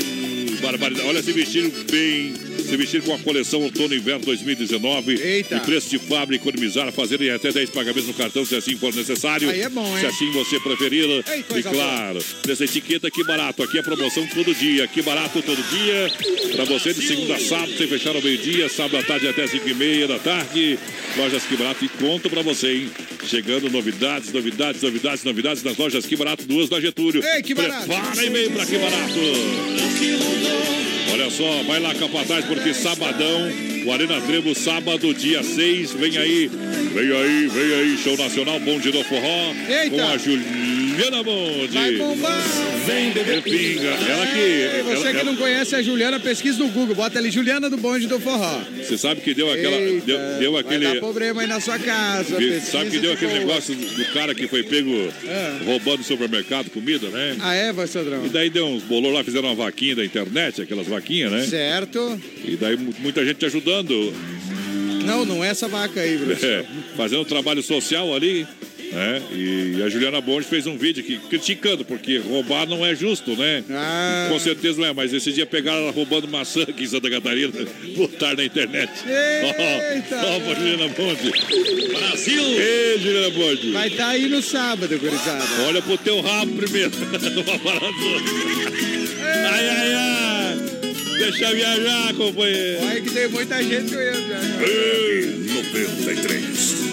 Barbaridade. Olha, se vestir bem, se vestir com a coleção Outono e Inverno 2019. Eita. E preço de fábrica, economizar, fazer em até 10 pagamentos no cartão, se assim for necessário. Aí é bom, Se hein? assim você preferir. Ei, E claro, nessa etiqueta que barato. Aqui é promoção todo dia. Que barato todo dia. Pra você de segunda a sábado, sem fechar ao meio-dia, sábado à tarde até 5 e meia da tarde. Lojas Que Barato e conto pra você, hein? Chegando novidades, novidades, novidades, novidades nas lojas Que Barato, duas da Getúlio. Ei, Que Barato. Prepara e vem pra Que Barato. Olha só, vai lá capataz, porque sabadão, o Arena Trevo, sábado, dia 6, vem aí, vem aí, vem aí, show nacional, Bonde do Forró, Eita. com a Juliana Bonde. Vai bombar! Vem, bebê pinga. Ela que... Ei, você ela- que não conhece a Juliana, pesquisa no Google. Bota ali Juliana do Bonde do Forró. Você sabe que deu aquela... Eita, deu, deu aquele... Vai dar problema aí na sua casa. Sabe que deu de aquele boa. negócio do cara que foi pego É. roubando no supermercado comida, né? Ah, é, vai, Sandrão? E daí deu uns bolou lá, fizeram uma vaquinha da internet, aquelas vaquinhas, né? Certo. E daí mu- muita gente ajudando. Não, não é essa vaca aí, Bruno. É, fazendo trabalho social ali, né? E a Juliana Bonde fez um vídeo que, criticando, porque roubar não é justo, né? Ah. Com certeza não é, mas esse dia pegaram ela roubando maçã aqui em Santa Catarina, botaram na internet. Eita! Ó, ó, Juliana Bonde. Brasil! Ei, Juliana Bonde. Vai estar aí no sábado, gurizada. Olha pro teu rabo primeiro. Ai, ai, ai. Deixa viajar, companheiro. Olha que tem muita gente que eu ia viajar. 93.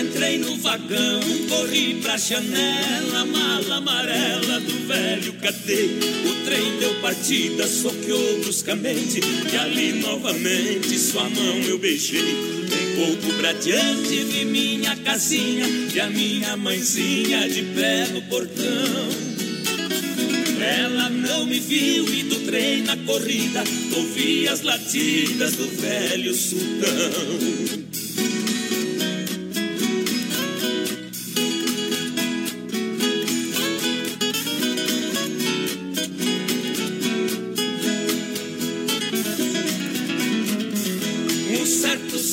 Entrei no vagão, corri pra janela, mala amarela do velho catei. O trem deu partida, soqueou bruscamente, e ali novamente sua mão eu beijei. Um pouco pra diante vi minha casinha e a minha mãezinha de pé no portão. Ela não me viu e do trem na corrida ouvi as latidas do velho sultão.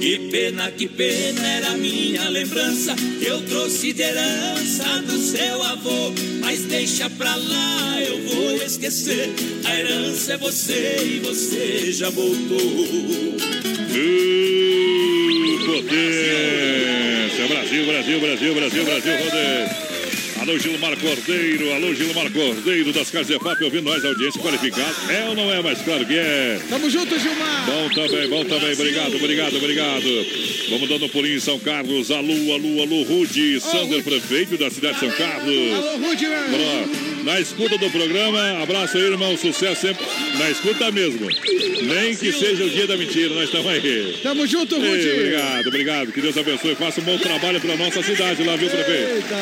Que pena, que pena era minha lembrança eu trouxe de herança do seu avô. Mas deixa pra lá, eu vou esquecer. A herança é você e você já voltou. Uh! Brasil, Brasil, Brasil, Brasil, Brasil, rodeio. Alô, Gilmar Cordeiro, alô, Gilmar Cordeiro das Casas de FAP, ouvindo nós, audiência qualificada. É ou não é? Mas claro que é. Tamo junto, Gilmar. Bom também, bom também. Obrigado, obrigado, obrigado. Vamos dando um pulinho em São Carlos. Alô, alô, alô, Rude, Sander, prefeito da cidade de São Carlos. Alô, Rude, meu. Bora. Na escuta do programa, abraço aí, irmão. Sucesso sempre. Na escuta mesmo. Nem que seja o dia da mentira, nós estamos aí. Tamo junto, Rude. Ei, obrigado, obrigado. Que Deus abençoe. Faça um bom trabalho para nossa cidade lá, viu, prefeito? Eita,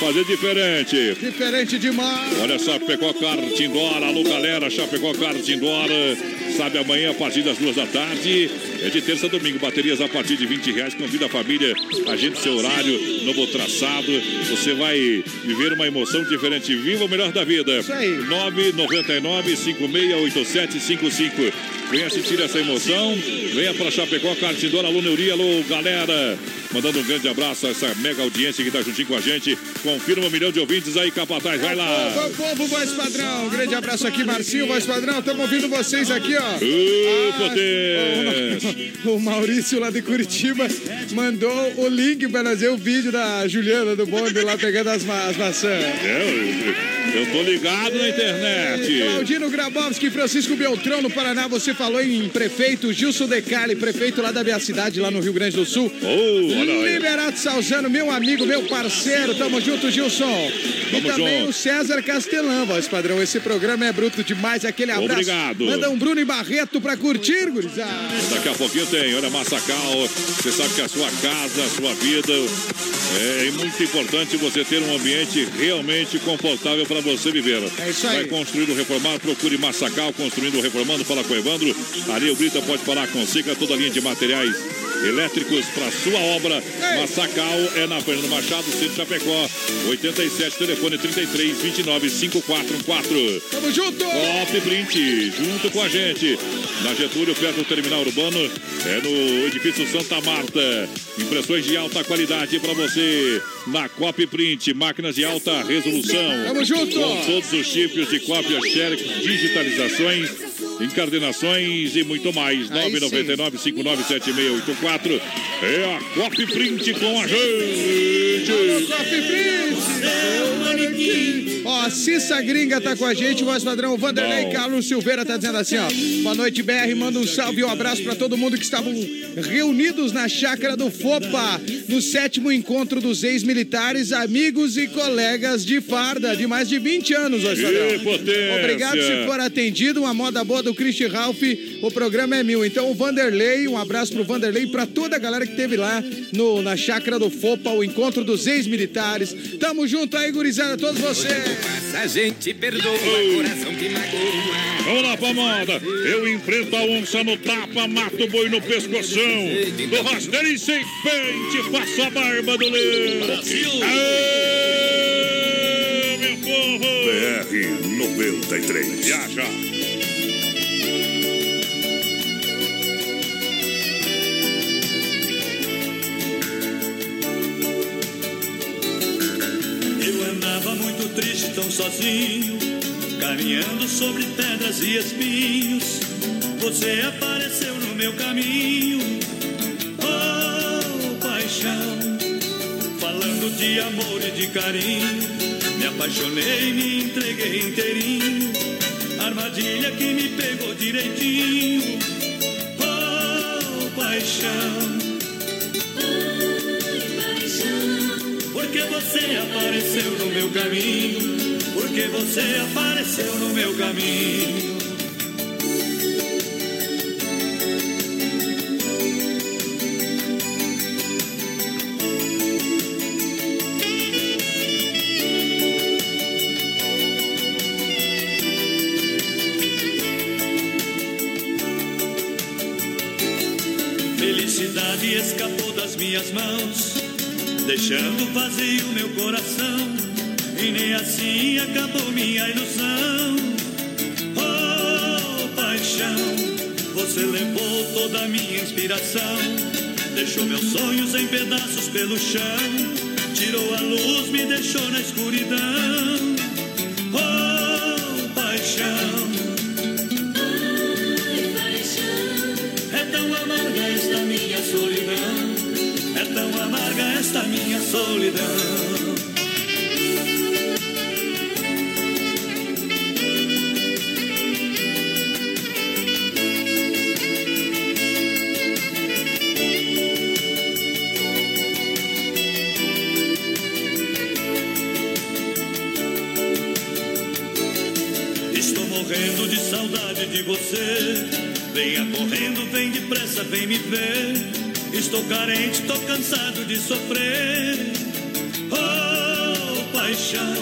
Fazer diferente. diferente demais. Olha só, Chapecó Karting Dora. Alô, galera, Chapecó Karting Dora. Sabe, amanhã, a partir das duas da tarde, É de terça a domingo, baterias a partir de 20 reais. Convida a família, agende seu horário, novo traçado. Você vai viver uma emoção diferente. Viva o melhor da vida. Isso aí. 999 568755. Venha sentir essa emoção. Venha para Chapecó, Cartidora, Alô Neuri, alô galera. Mandando um grande abraço a essa mega audiência que está juntinho com a gente. Confirma um milhão de ouvintes aí, Capataz. Vai lá. Povo, povo, voz padrão. Um grande abraço aqui, Marcinho, voz padrão. Estamos ouvindo vocês aqui, ó. Ô, Ah, potência. o, o Maurício lá de Curitiba mandou o link para ver o vídeo da Juliana do bonde lá pegando as, ma as maçãs. Eu, eu tô ligado na internet. Claudino Grabowski, Francisco Beltrão, no Paraná. Você falou em prefeito Gilson Decali, prefeito lá da minha cidade, lá no Rio Grande do Sul. Oh. Liberato Salzano, meu amigo, meu parceiro. Tamo junto, Gilson. e Tamo também junto. o César Castelã, voz padrão. Esse programa é bruto demais. Aquele abraço. Obrigado. Manda um Bruno e Barreto pra curtir, gurizada. Daqui a pouquinho tem, olha, Massacal. Você sabe que a sua casa, a sua vida é muito importante você ter um ambiente realmente confortável para você viver. É isso aí. Vai construir ou reformar, procure Massacal, construindo ou reformando, fala com o Evandro. Ali o Brita pode falar com Siga, toda a linha de materiais elétricos para sua obra. Massacal é na Fernando Machado, Centro Chapecó. 87, telefone 33 29 5414. Tamo junto! Top Print, junto com a gente. Na Getúlio, perto do terminal urbano, é no edifício Santa Marta. Impressões de alta qualidade para você. Na Cop Print, máquinas de alta resolução. Tamo junto. Com todos os tipos de cópia, xerox, digitalizações, encardenações e muito mais. 999 597684 É a Cop Print com a gente. Ó, a Cissa Gringa tá com a gente, voz padrão. Vanderlei. Carlos Silveira tá dizendo assim, ó. Boa noite, BR. Manda um salve e um abraço pra todo mundo que estavam reunidos na chácara do FOPA, no sétimo encontro dos ex-militares, amigos e colegas de farda de mais de 20 anos, voz padrão. Obrigado se for atendido. Uma moda boa do Christian Ralph. O programa é mil. Então, o Vanderlei, um abraço pro Vanderlei e pra toda a galera que teve lá no, na chácara do FOPA, o encontro dos ex-militares. Tamo junto aí, gurizada, todos vocês. A gente perdoa, coração que magoa. Vamos lá, Pamada. Eu enfrento a onça no tapa, mato o boi no pescoção. Do rasteiro sem pente, faço a barba do leão. Aê, meu povo! BR 93. Viaja. Eu andava muito triste, tão sozinho, caminhando sobre pedras e espinhos. Você apareceu no meu caminho, oh paixão, falando de amor e de carinho. Me apaixonei, me entreguei inteirinho, armadilha que me pegou direitinho, oh paixão. Porque você apareceu no meu caminho. Porque você apareceu no meu caminho. Deixando vazio meu coração. E nem assim acabou minha ilusão. Oh, paixão, você levou toda a minha inspiração. Deixou meus sonhos em pedaços pelo chão. Tirou a luz, me deixou na escuridão. Oh, paixão. É tão amarga esta tão amarga esta minha solidão. Estou carente, tô cansado de sofrer. Oh, paixão,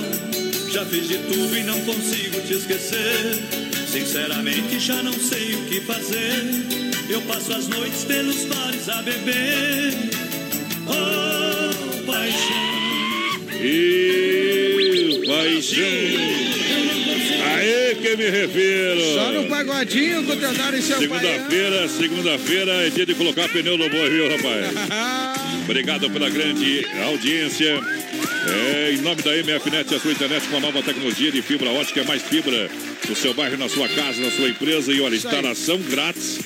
já fiz de tudo e não consigo te esquecer. Sinceramente, já não sei o que fazer. Eu passo as noites pelos bares a beber. Oh, paixão. E paixão. Que me refiro. Só no pagodinho com o Teodoro e seu Segunda-feira, segunda-feira é dia de colocar pneu no boi, viu, rapaz? Obrigado pela grande audiência. É, em nome da MFNet, a sua internet com a nova tecnologia de fibra ótica, é mais fibra no seu bairro, na sua casa, na sua empresa. E olha, instalação grátis,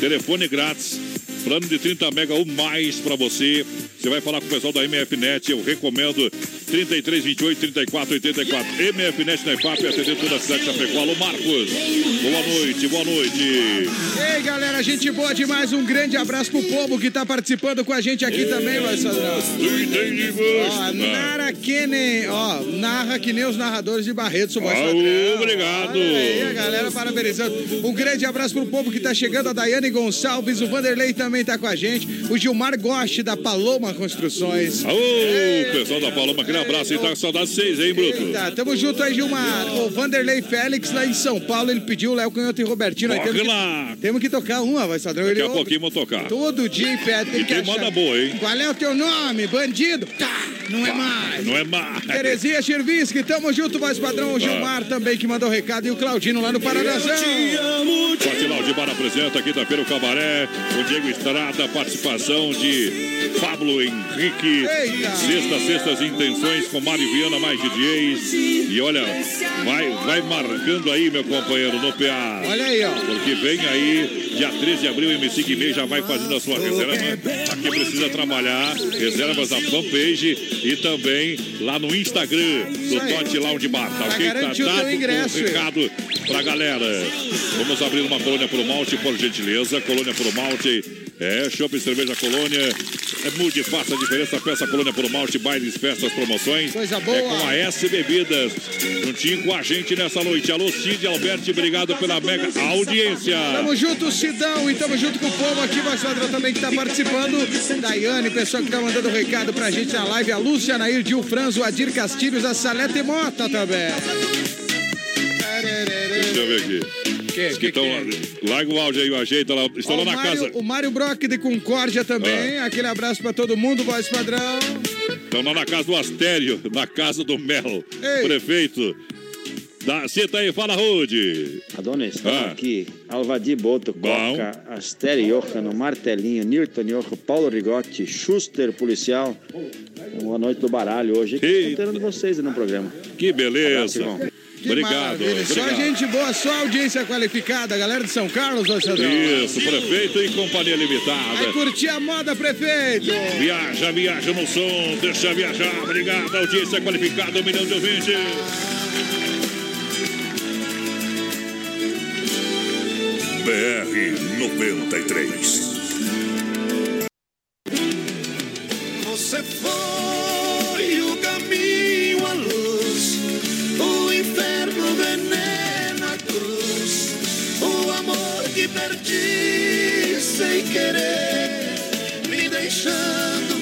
telefone grátis, plano de 30 mega ou mais para você. Você vai falar com o pessoal da MFNet, eu recomendo 33, 28, 34, 84. MFNet na IFAP, atendendo toda a cidade de Chapecó. Alô, Marcos. Boa noite, boa noite. Ei, galera, gente boa demais. Um grande abraço pro povo que tá participando com a gente aqui também, vai Sadrão. Ó, Nara Kenen, ó, narra que nem os narradores de Barretos, o voz Ah, padrão. obrigado. Aí, a galera parabenizando. Um grande abraço pro povo que tá chegando, a Daiane Gonçalves, o Vanderlei também tá com a gente, o Gilmar Goste da Paloma Construções. Alô, pessoal da Paloma, aquele abraço aí, tá com saudade de vocês, hein, Bruto? Tá, tamo junto aí, Gilmar. O Vanderlei Félix lá em São Paulo, ele pediu o Léo Canhoto e Robertino. aí Corre temos que- lá. Temos que tocar uma, vai Sadrão. Daqui Ele a pouquinho vou tocar. Todo dia em pé, tem E que tem achar. moda boa, hein? Qual é o teu nome, bandido? Tá, não é mais. Não é mais. Terezinha Chervisky, tamo junto, voz padrão. O Gilmar também que mandou recado e o Claudino lá no Paranazão. Forte Laudimar apresenta quinta-feira o Cabaré, o Diego Estrada, participação de Pablo Henrique. Eita. Sexta, sextas intenções com Mário Viana, mais DJs. E olha, vai, vai marcando aí, meu companheiro, no PA. Olha aí, ó. Porque vem aí, dia 13 de abril, MC Guimê já vai fazendo a sua reserva. Aqui precisa trabalhar, reservas na fanpage e também lá no Instagram do. Tote Lounge Bar. Tá Pra ok? o Tá dado ingresso, o recado pra galera. Vamos abrir uma colônia pro malte, por gentileza. Colônia pro malte. É, Shopping Cerveja Colônia. É mude, faça a diferença. Peça Colônia pro malte, bailes, festas, promoções. Coisa boa. É com a S Bebidas. Juntinho com a gente nessa noite. Alô, Cid Alberti, obrigado pela mega audiência. Tamo junto, Sidão, e tamo junto com o povo aqui, voz padrão também que tá participando. Daiane, pessoal que tá mandando recado pra gente na live. A Lúcia, Nair, Dil Franzo, Adir Castilhos, a Salete Mota também. Deixa eu ver aqui. Que, que estão lá. Larga o áudio aí, ajeita lá. Estão Ó, lá o na Mário- casa. O Mário Brock de Concórdia também. Aquele abraço pra todo mundo, voz padrão. Estão lá na casa do Astério, na casa do Mel. Ei. Prefeito. Dá, senta aí, fala, Rude. Adonis, estamos Ah. aqui. Alvadi Boto, Coca, Astério Johan, Martelinho, Nilton Johan, Paulo Rigotti, Schuster, policial. Boa noite do baralho hoje. Estou esperando vocês aí no programa. Que beleza. Abraço. Que Obrigado, maravilha. Só obrigado. gente boa, só audiência qualificada. Galera de São Carlos, padrão. Isso, prefeito e companhia Vai limitada. curtir a moda, prefeito. Viaja, viaja no som, deixa viajar. Obrigado, audiência qualificada, um milhão de ouvintes. BR 93. Perdi sem querer, me deixando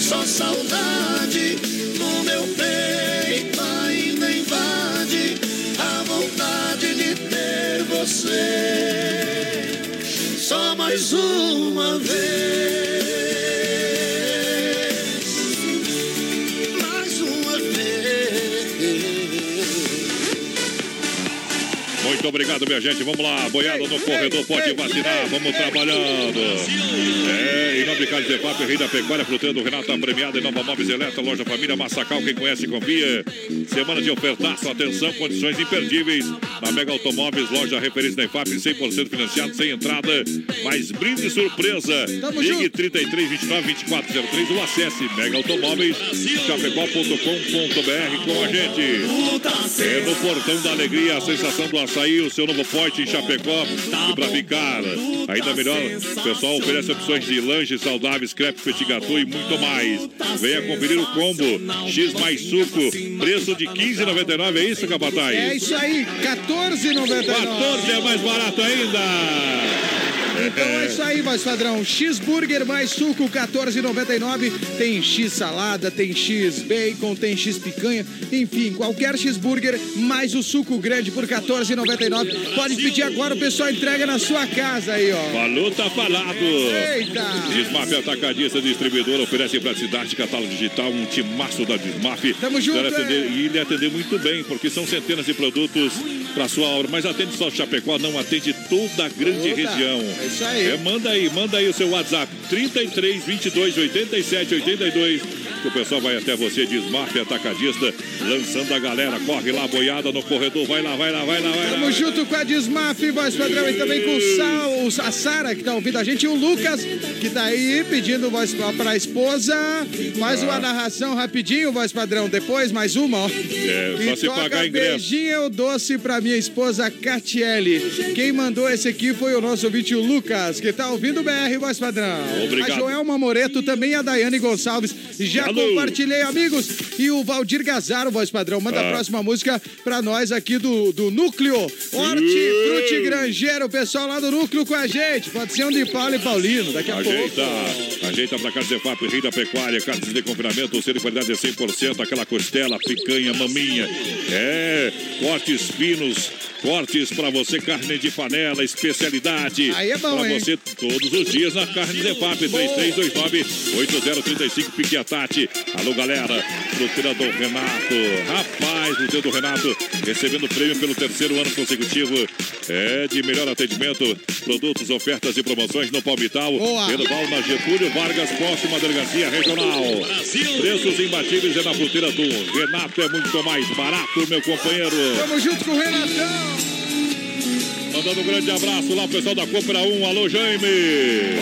só saudade no meu peito ainda invade a vontade de ter você só mais uma vez. Obrigado, minha gente. Vamos lá, boiada no corredor, pode vacinar. Vamos trabalhando. É, em nome de Carlos de Papo, Rei da Pecuária, fruteiro Renato, tá premiado em Nova Móveis Eletro, loja Família Massacal, quem conhece, confia. Semana de ofertaço, atenção, condições imperdíveis. Na Mega Automóveis, loja referência da IFAP, 100% financiado, sem entrada. Mais brinde surpresa. Ligue 33 29 2403 ou acesse Mega Automóveis, chapecó.com.br com a gente. É no Portão da Alegria, a sensação do açaí, o seu novo forte em Chapecó. E pra ficar ainda melhor, o pessoal oferece opções de lanches saudáveis, crepe, petit gâteau e muito mais. Venha conferir o combo X mais suco, preço de R$ 15,99. É isso, Capataz? É isso aí, 14,99. 14 é mais barato ainda. Então é isso aí, voz padrão. X-Burger mais suco, 14,99. Tem X salada, tem X bacon, tem X picanha. Enfim, qualquer X-Burger mais o suco grande por 14,99. Pode pedir agora, o pessoal entrega na sua casa aí, ó. Falou, tá falado. Eita! Desmaf Atacadista Distribuidor oferece para a cidade catálogo digital um timaço da Desmaf. Tamo junto, atender, é. E lhe atender muito bem, porque são centenas de produtos para sua obra. Mas atende só Chapecó, não atende toda a grande Toda. região. É isso aí. É, manda aí, manda aí o seu WhatsApp. 33 22 87 82. Que o pessoal vai até você, Desmaf Atacadista, lançando a galera. Corre lá, boiada no corredor. Vai lá, vai lá, vai lá, vai lá. Tamo junto com a Desmaf, voz padrão, e também com o Sal, a Sara, que tá ouvindo a gente, e o Lucas, que tá aí pedindo voz pra, esposa. Mais uma narração rapidinho, voz padrão. Depois, mais uma, ó. É, só e se toca pagar ingresso. beijinho doce pra minha esposa Catiele. Quem mandou esse aqui foi o nosso ouvinte, o Lucas, que tá ouvindo o BR, voz padrão. Obrigado. A Joelma Moreto, também a Daiane Gonçalves. Já. Compartilhei, amigos. E o Valdir Gazaro, voz padrão, manda a Ah. próxima música pra nós aqui do, do Núcleo. Hortifruti Grangeiro, o pessoal lá do Núcleo com a gente. Pode ser um de Paulo e Paulino, daqui a Ajeita, pouco. ajeita pra Carne Zefap, Rei da Pecuária, carnes de confinamento, o selo de qualidade é 100%, aquela costela, picanha, maminha. É, cortes finos, cortes pra você, carne de panela, especialidade. Aí é bom, hein? você todos os dias na Carne Zefap, 3329-8035, Pique a Tati. Alô, galera, fruteira do Renato. Rapaz, fruteira do Renato, recebendo prêmio pelo terceiro ano consecutivo. É, de melhor atendimento, produtos, ofertas e promoções no Palmital. Boa. Erval na Getúlio Vargas, próxima delegacia regional. Preços imbatíveis é na fruteira do Renato, é muito mais barato, meu companheiro. Tamo junto com o Renatão. Mandando um grande abraço lá, o pessoal da Compra 1. Alô, Jaime.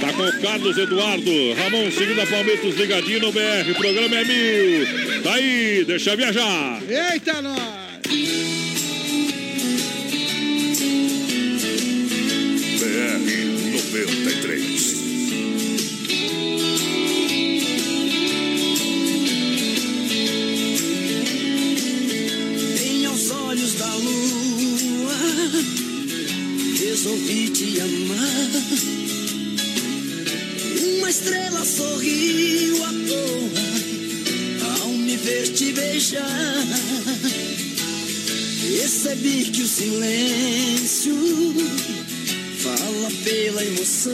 Tá com o Carlos Eduardo. Ramon, segunda Palmeiras, ligadinho no BR. O programa é mil. Tá aí, deixa viajar. Eita, nós! BR 93. Resolvi te amar. Uma estrela sorriu à toa ao me ver te beijar. Percebi que o silêncio fala pela emoção.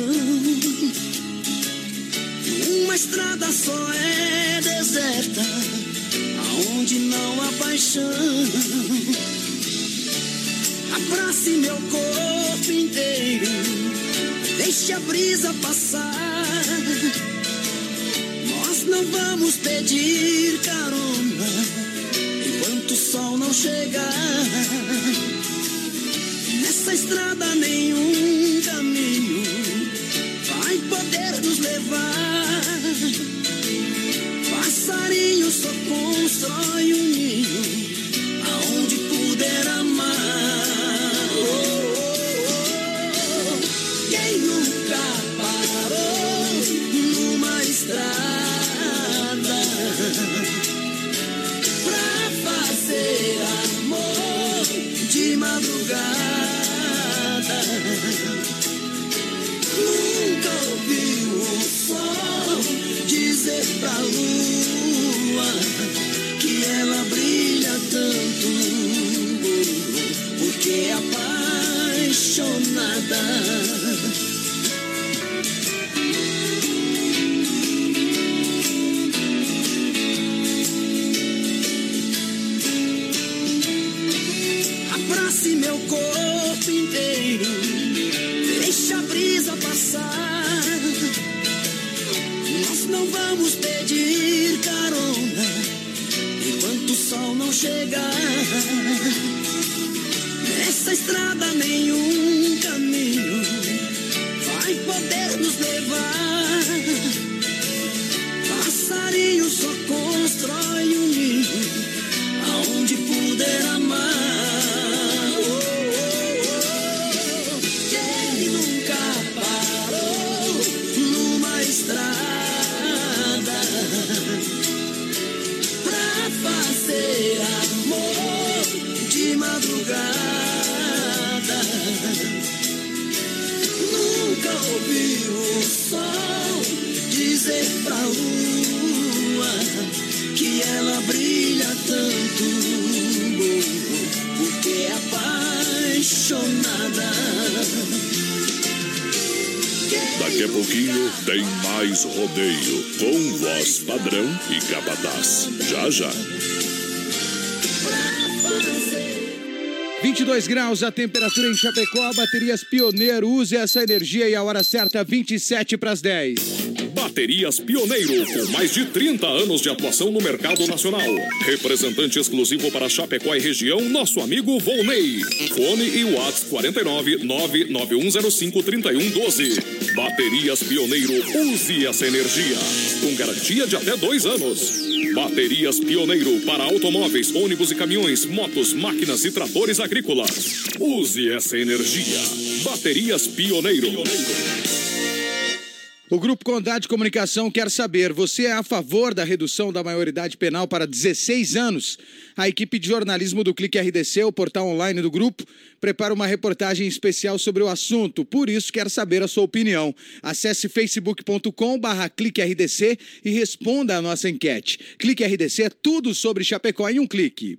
Uma estrada só é deserta aonde não há paixão. Abrace meu corpo inteiro, deixe a brisa passar. Nós não vamos pedir carona enquanto o sol não chegar. Nessa estrada nenhum caminho vai poder nos levar. Passarinho só constrói um ninho madrugada? Nunca ouviu o sol dizer pra lua 22 graus a temperatura em Chapecó, baterias Pioneiro, use essa energia e a hora certa 27 para as 10. Baterias Pioneiro, com mais de 30 anos de atuação no mercado nacional. Representante exclusivo para Chapecó e região, nosso amigo Volney. Fone e WhatsApp 49 99105 3112. Baterias Pioneiro, use essa energia. Com garantia de até dois anos. Baterias Pioneiro para automóveis, ônibus e caminhões, motos, máquinas e tratores agrícolas. Use essa energia. Baterias Pioneiro. O Grupo Condade Comunicação quer saber: você é a favor da redução da maioridade penal para 16 anos? A equipe de jornalismo do Clique RDC, o portal online do grupo, prepara uma reportagem especial sobre o assunto. Por isso, quer saber a sua opinião. Acesse facebook.com/barra e responda à nossa enquete. Clique RDC é tudo sobre Chapecó em um clique.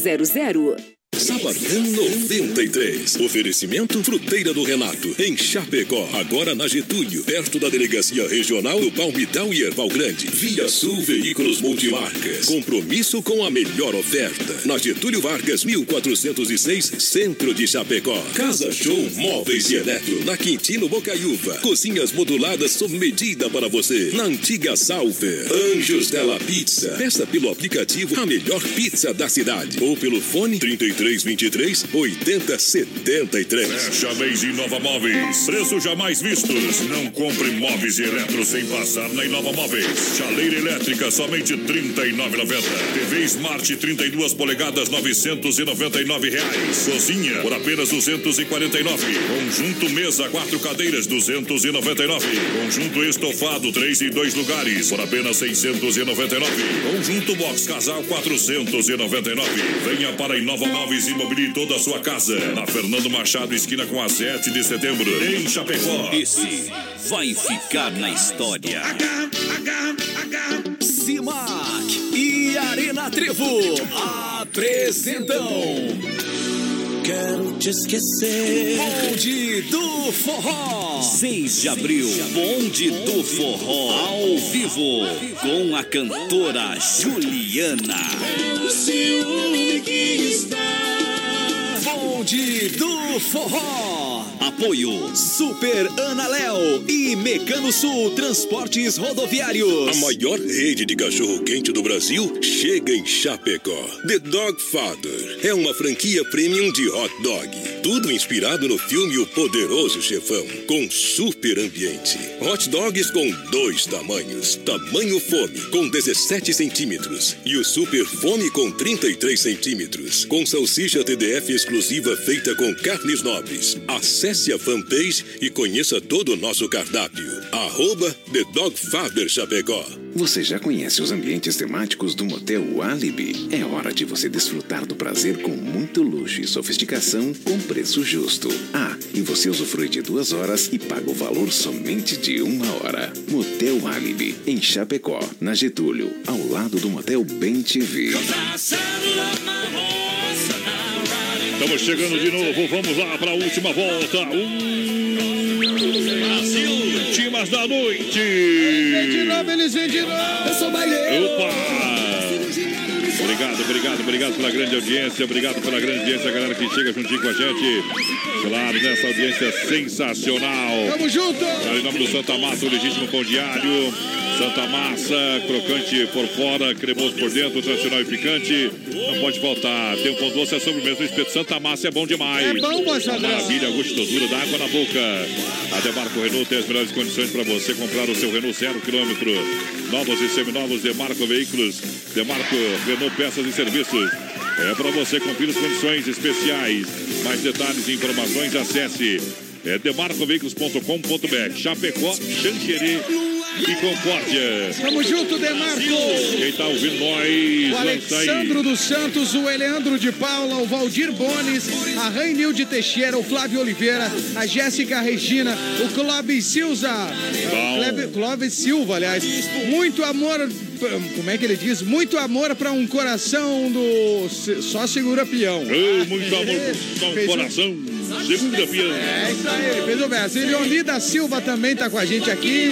3328-3100. Sabadão 93. Oferecimento Fruteira do Renato, em Chapecó. Agora na Getúlio, perto da Delegacia Regional do Palmital e Erval Grande. Via Sul Veículos Multimarcas. Compromisso com a melhor oferta. Na Getúlio Vargas, 1406, Centro de Chapecó. Casa Show Móveis e Eletro. Na Quintino Bocaiúva. Cozinhas moduladas sob medida para você. Na antiga Salver. Anjos Della Pizza. Peça pelo aplicativo a melhor pizza da cidade. Ou pelo fone 3323 8073. Fecha mês Inova Móveis. Preços jamais vistos. Não compre móveis e eletro sem passar na Inova Móveis. Chaleira elétrica somente R$ 39,90. TV Smart 32 polegadas 999 reais. Cozinha por apenas 249. Conjunto mesa quatro cadeiras 299. Conjunto estofado três e dois lugares por apenas 699. Conjunto box casal 499. Venha para Inova Móveis e mobile toda a sua casa. Na Fernando Machado, esquina com a 7 de setembro, em Chapecó. Esse vai ficar na história. Simac e Arena Trevo apresentam. Quero te esquecer. Bonde do Forró. 6 de abril, Bonde do Forró, ao vivo, com a cantora Juliana. O ciúme que está. Do Forró. Apoio Super Ana Léo e Mecano Sul Transportes Rodoviários. A maior rede de cachorro-quente do Brasil chega em Chapecó. The Dog Father é uma franquia premium de hot dog. Tudo inspirado no filme O Poderoso Chefão, com super ambiente. Hot dogs com dois tamanhos. Tamanho fome, com 17 centímetros. E o super fome com 33 centímetros. Com salsicha TDF exclusiva feita com carnes nobres. Acesse a fanpage e conheça todo o nosso cardápio. Arroba The Dog Father Chapecó. Você já conhece os ambientes temáticos do Motel Alibi? É hora de você desfrutar do prazer com muito luxo e sofisticação com preço justo. Ah, e você usufrui de duas horas e paga o valor somente de uma hora. Motel Alibi, em Chapecó, na Getúlio, ao lado do Motel Bem TV. Estamos chegando de novo, vamos lá para a última volta. Um... Brasil, últimas da noite. Vem de novo, eles vêm de novo. Eu sou baileiro. Opa! Obrigado, obrigado, obrigado pela grande audiência, obrigado pela grande audiência, a galera que chega juntinho com a gente. Claro, nessa audiência sensacional. Tamo junto! Em nome do Santa Mata, o legítimo pão diário. Santa Massa, crocante por fora, cremoso por dentro, tradicional e picante. Não pode faltar. Tem um pão doce, a sobremesa do espeto Santa Massa é bom demais. É bom, padrão. Maravilha, gostosura, dá água na boca. A Demarco Renault tem as melhores condições para você comprar o seu Renault zero quilômetro. Novos e seminovos Demarco Veículos. Demarco Renault Peças e Serviços. É para você conferir as condições especiais. Mais detalhes e informações, acesse é demarcoveículos.com.br. Chapecó, Xanxerê e Concórdia. Tamo junto, Demarco. Quem tá ouvindo nós, O. Alexandro dos Santos, o Eleandro de Paula, o Valdir Bones, a Rainil de Teixeira, o Flávio Oliveira, a Jéssica Regina, o Clóvis Silva. Clóvis Silva, aliás. Muito amor. Como é que ele diz? Muito amor para um coração do. Só segura peão. Oh, muito amor o um- coração. Segunda piano. É isso aí, fez o verso. E Leonida Silva também tá com a gente aqui.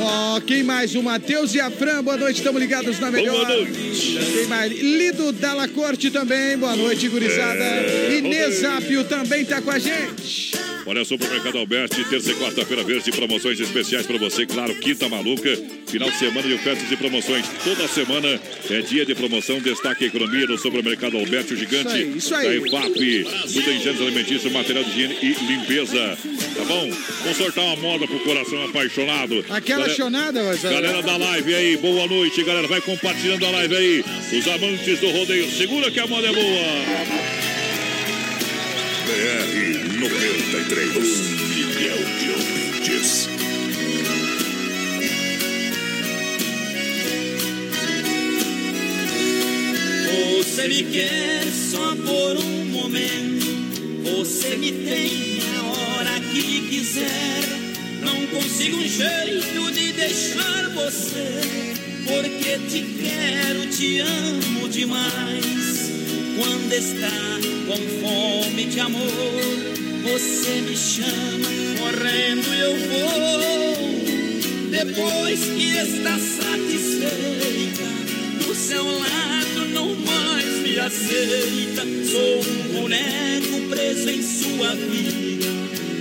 Ó, quem mais? O Matheus e a Fran, boa noite, estamos ligados na melhor. Boa noite. Quem mais? Lido Dalla Corte também, boa noite, gurizada. É, Inês Apio também tá com a gente. Olha Supermercado Alberti, terça e quarta-feira verde, promoções especiais para você, claro, quinta maluca, final de semana de ofertas e promoções. Toda semana é dia de promoção, destaque economia no Supermercado Alberti, o gigante Isso aí, isso aí. da EFAP, tudo em gêneros alimentícios, material de higiene e limpeza. Tá bom? Vamos sortar uma moda pro coração apaixonado. Aquela Galera- chonada, mas... Galera da live aí, boa noite, galera. Vai compartilhando a live aí. Os amantes do rodeio, segura que a moda é boa. BR 93. Um milhão de ouvintes. Você me quer só por um momento. Você me tem a hora que quiser. Não consigo um jeito de deixar você. Porque te quero, te amo demais. Quando está com fome de amor, você me chama, correndo eu vou. Depois que está satisfeita, do seu lado aceita. Sou um boneco preso em sua vida.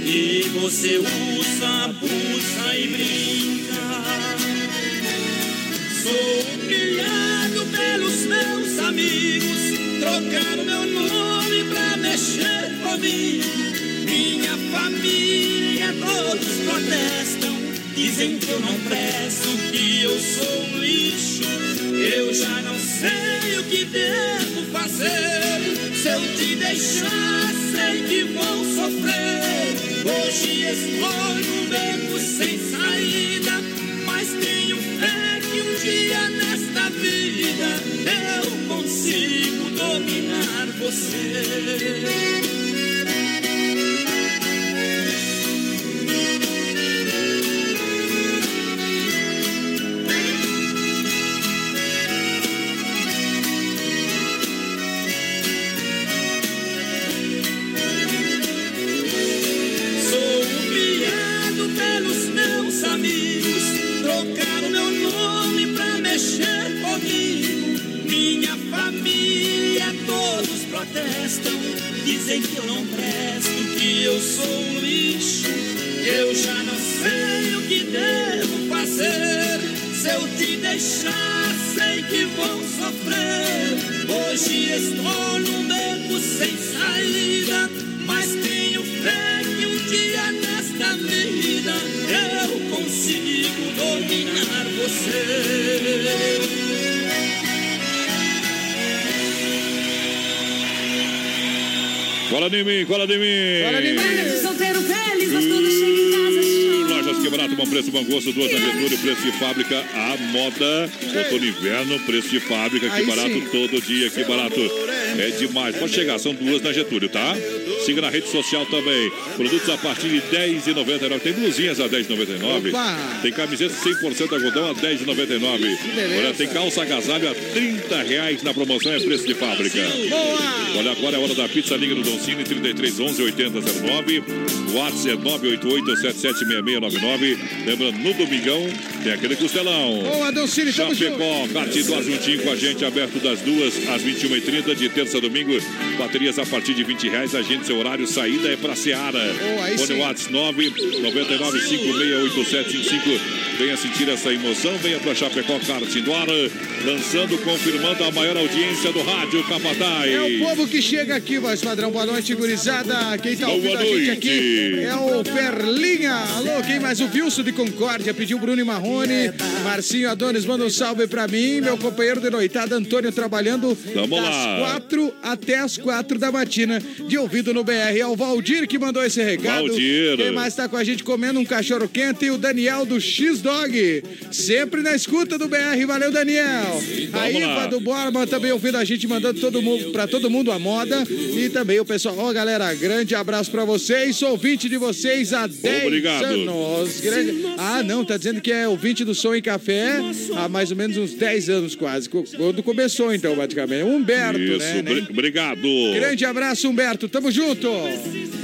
E você usa, abusa e brinca. Sou humilhado pelos meus amigos. Trocaram meu nome pra mexer comigo. Minha família, todos protestam. Dizem que eu não presto, que eu sou um lixo. Eu já não Se eu te deixar, sei que vou sofrer. Hoje estou num beco sem saída. Mas tenho fé que um dia nesta vida eu consigo dominar você. Deixar, sei que vou sofrer. Hoje estou num beco sem saída. Mas tenho fé que um dia nesta vida eu consigo dominar você. Cola de mim, cola de mim. Cola de mim. Solteiro feliz, mas quando chega bom preço, bom gosto, duas na Getúlio, preço de fábrica, a moda, outono inverno, preço de fábrica, que barato sim. todo dia, que barato. É demais. Pode chegar, são duas na Getúlio, tá? Siga na rede social também. Produtos a partir de R$10,99. Tem blusinhas a R$10,99. Opa! Tem camiseta 100% algodão a R$10,99. beleza. Olha, tem calça agasalho a 30 reais na promoção, é preço de fábrica. Boa! Olha, agora é hora da pizza, liga no Doncini, 3311 8009. WhatsApp é 988 776699. Lembrando, no domingão tem aquele costelão. Boa, Doncini, tamo. Chapecó, Cartidor juntinho com a gente, aberto das duas às 21h30, de terça a domingo. Baterias a partir de 20 reais. Agende seu horário, saída é pra Seara. Aí Fone. WhatsApp 999568755. Venha sentir essa emoção, venha pra Chapecó Kart Indoor, lançando, confirmando a maior audiência do rádio Capataz. É o povo que chega aqui, voz padrão. Boa noite, gurizada. Quem tá Boa ouvindo a gente noite. É o Perlinha. Alô, quem mais? O Wilson de Concórdia pediu Bruno e Marrone. Marcinho Adonis manda um salve pra mim. Meu companheiro de noitada, Antônio, trabalhando Vamos das lá. quatro até as quatro da matina, de ouvido no BR. É o Valdir que mandou esse recado. Valdir. Quem mais tá com a gente comendo um cachorro quente? E o Daniel do X-Dog. Sempre na escuta do BR. Valeu, Daniel. A Iva lá. do Borba também ouvindo a gente, mandando todo mundo, pra todo mundo a moda. E também o pessoal. Ó, galera, grande abraço pra vocês. Sou ouvinte de vocês há 10 Obrigado. anos. Grande... Ah, não, tá dizendo que é ouvinte do Som em Café há mais ou menos uns 10 anos quase. Quando começou, então, praticamente. Humberto, Isso, né? bri- obrigado. Grande abraço, Humberto. Tamo junto.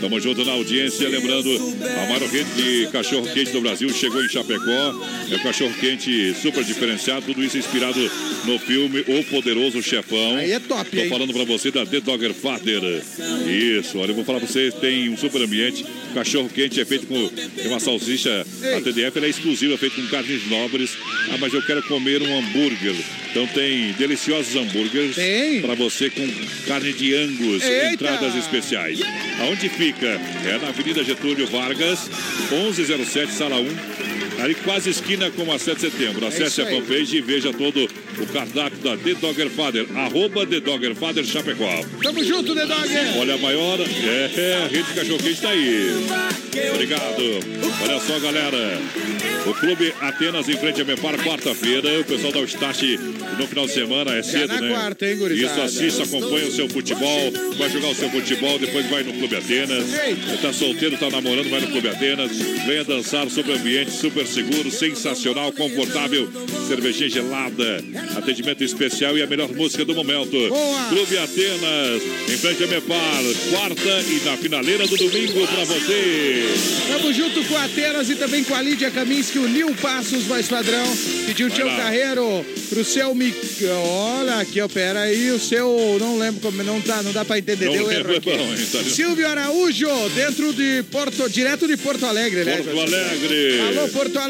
Tamo junto na audiência, lembrando, a maior rede de cachorro quente do Brasil chegou em Chapecó. É um cachorro quente super diferenciado, tudo isso inspirado no filme O Poderoso Chefão. Aí é top, Tô hein? falando pra você da The Dogger Father. Isso, olha, eu vou falar pra vocês, tem um super ambiente. Cachorro quente é feito com uma salsicha, a TDF é exclusiva, é feita com carnes nobres. Ah, mas eu quero comer um hambúrguer. Então tem deliciosos hambúrgueres para você com carne de angus, Eita! entradas especiais. Aonde fica? É na Avenida Getúlio Vargas, 1107, sala 1. Ali quase esquina com a 7 de setembro. Acesse É a fanpage e veja todo o cardápio da The Dogger Father. Arroba The Dogger Father Chapecó. Tamo junto, The Dog. Olha, a maior é, é a rede de cachorro quente está aí. Obrigado. Olha só, galera. O Clube Atenas em frente a Mepar, quarta-feira. O pessoal dá o start no final de semana, é cedo, na né? quarta, hein, gurizada? Isso, assista, acompanha o seu futebol. Vai jogar o seu futebol, depois vai no Clube Atenas. Tá solteiro, tá namorando, vai no Clube Atenas. Venha dançar sobre ambiente super seguro, sensacional, confortável. Cervejinha gelada, atendimento especial e a melhor música do momento. Clube Atenas, em frente a Mepar, quarta e na finaleira do domingo pra você. Tamo junto com a Atenas e também com a Lídia Kaminski, o Nil Passos, voz padrão. Pediu o Vai teu lá. carreiro pro seu mic... Olha aqui, ó, pera aí, o seu... Não lembro como... Não, tá, não dá pra entender, Não deu erro aqui. vendo? Silvio Araújo, dentro de Porto... Direto de Porto Alegre, né? Porto Alegre. Alô, Porto Alegre.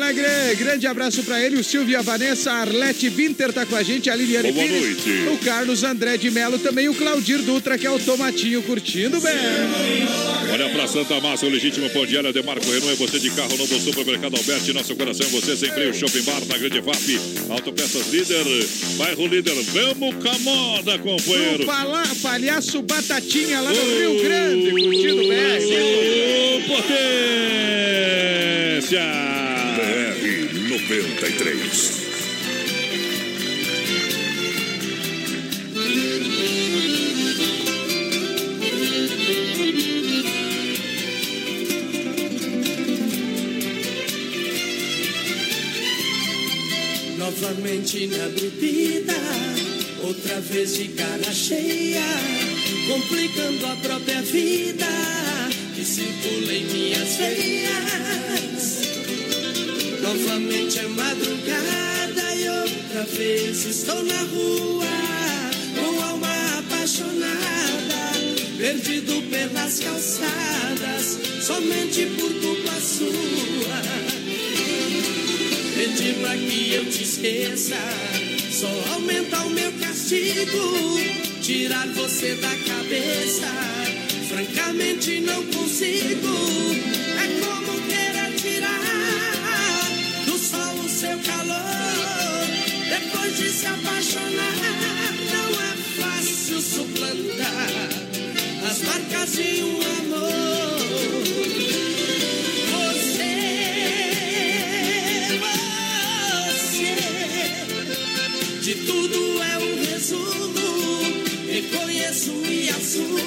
Grande abraço pra ele. O Silvio e a Vanessa, a Arlete Winter tá com a gente, a Liliane Boa Pires. noite. O Carlos André de Melo, também o Claudir Dutra, que é o Tomatinho curtindo bem. Olha pra Santa Massa, o legítimo pão de Marco Renault. É você de carro novo, supermercado Alberti. Nosso coração é você, sem freio, shopping bar na Grande FAP. Autopeças Líder, bairro Líder. Vamos com a moda, O companheiro. pala- palhaço Batatinha lá no Rio Grande, curtindo Ô, bem. potência! BR 93. Novamente na bebida, outra vez de cara cheia, complicando a própria vida que circula em minhas veias. Novamente é madrugada e outra vez estou na rua, com alma apaixonada, perdido pelas calçadas, somente por culpa sua. Pedir pra que eu te esqueça Só aumenta o meu castigo Tirar você da cabeça Francamente não consigo calor Depois de se apaixonar Não é fácil suplantar As marcas de um amor Você você de tudo é um resumo. Reconheço e assumo.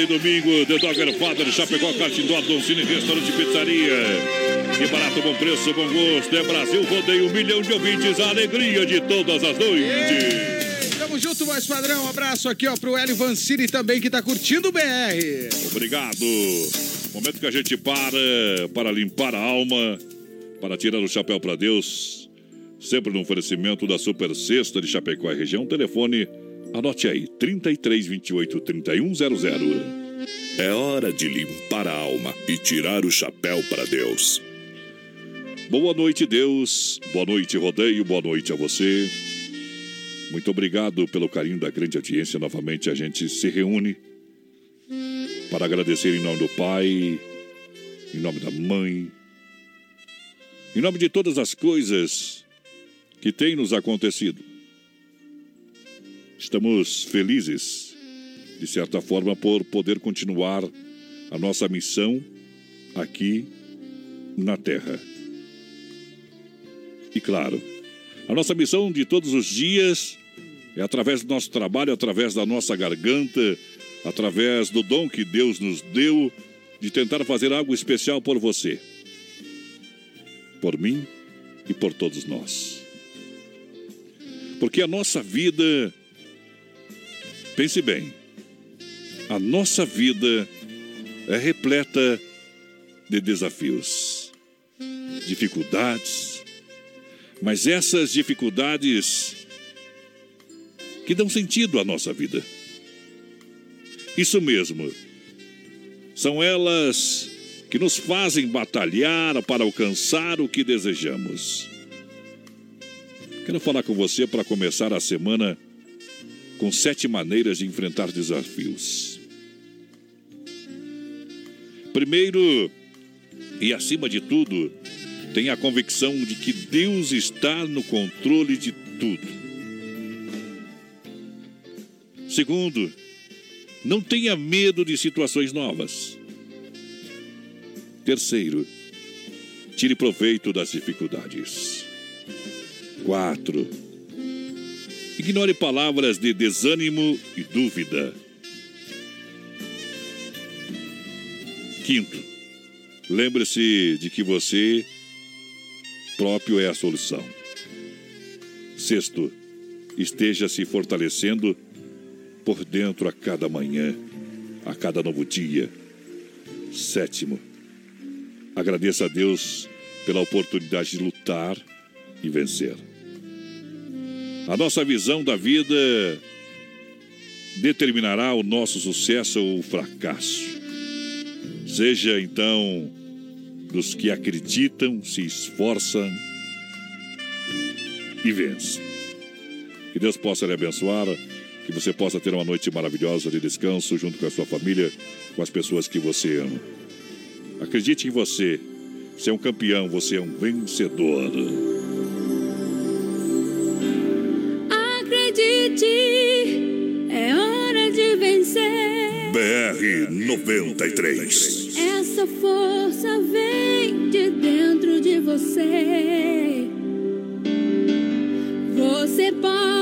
E domingo, The Dogger Father, Chapecó, Cartindó, Cine, Restaurante Pizzaria. Que barato, bom preço, bom gosto. É Brasil, rodeio um milhão de ouvintes, a alegria de todas as noites. Tamo junto, voz padrão. Um abraço aqui, ó, pro Hélio Vancini também, que tá curtindo o BR. Obrigado. Momento que a gente para para limpar a alma, para tirar o chapéu para Deus. Sempre no oferecimento da Super Sexta de Chapecó e região. Telefone, anote aí, 3328 3100. É hora de limpar a alma e tirar o chapéu para Deus. Boa noite, Deus. Boa noite, Rodeio. Boa noite a você. Muito obrigado pelo carinho da grande audiência. Novamente a gente se reúne para agradecer em nome do Pai, em nome da Mãe, em nome de todas as coisas que têm nos acontecido. Estamos felizes, de certa forma, por poder continuar a nossa missão aqui na Terra. E claro, a nossa missão de todos os dias é através do nosso trabalho, através da nossa garganta, através do dom que Deus nos deu de tentar fazer algo especial por você, por mim e por todos nós. Porque a nossa vida, pense bem, a nossa vida é repleta de desafios, dificuldades, mas essas dificuldades que dão sentido à nossa vida. Isso mesmo. São elas que nos fazem batalhar para alcançar o que desejamos. Quero falar com você para começar a semana com sete maneiras de enfrentar desafios. Primeiro, e acima de tudo, tenha a convicção de que Deus está no controle de tudo. Segundo, não tenha medo de situações novas. Terceiro, tire proveito das dificuldades. Quatro, ignore palavras de desânimo e dúvida. Quinto, lembre-se de que você próprio é a solução. Sexto, esteja se fortalecendo por dentro a cada manhã, a cada novo dia. Sétimo, agradeça a Deus pela oportunidade de lutar e vencer. A nossa visão da vida determinará o nosso sucesso ou fracasso. Seja então dos que acreditam, se esforçam e vencem. Que Deus possa lhe abençoar, que você possa ter uma noite maravilhosa de descanso junto com a sua família, com as pessoas que você ama. Acredite em você. Você é um campeão, você é um vencedor. É hora de vencer. BR 93. Essa força vem de dentro de você. Você pode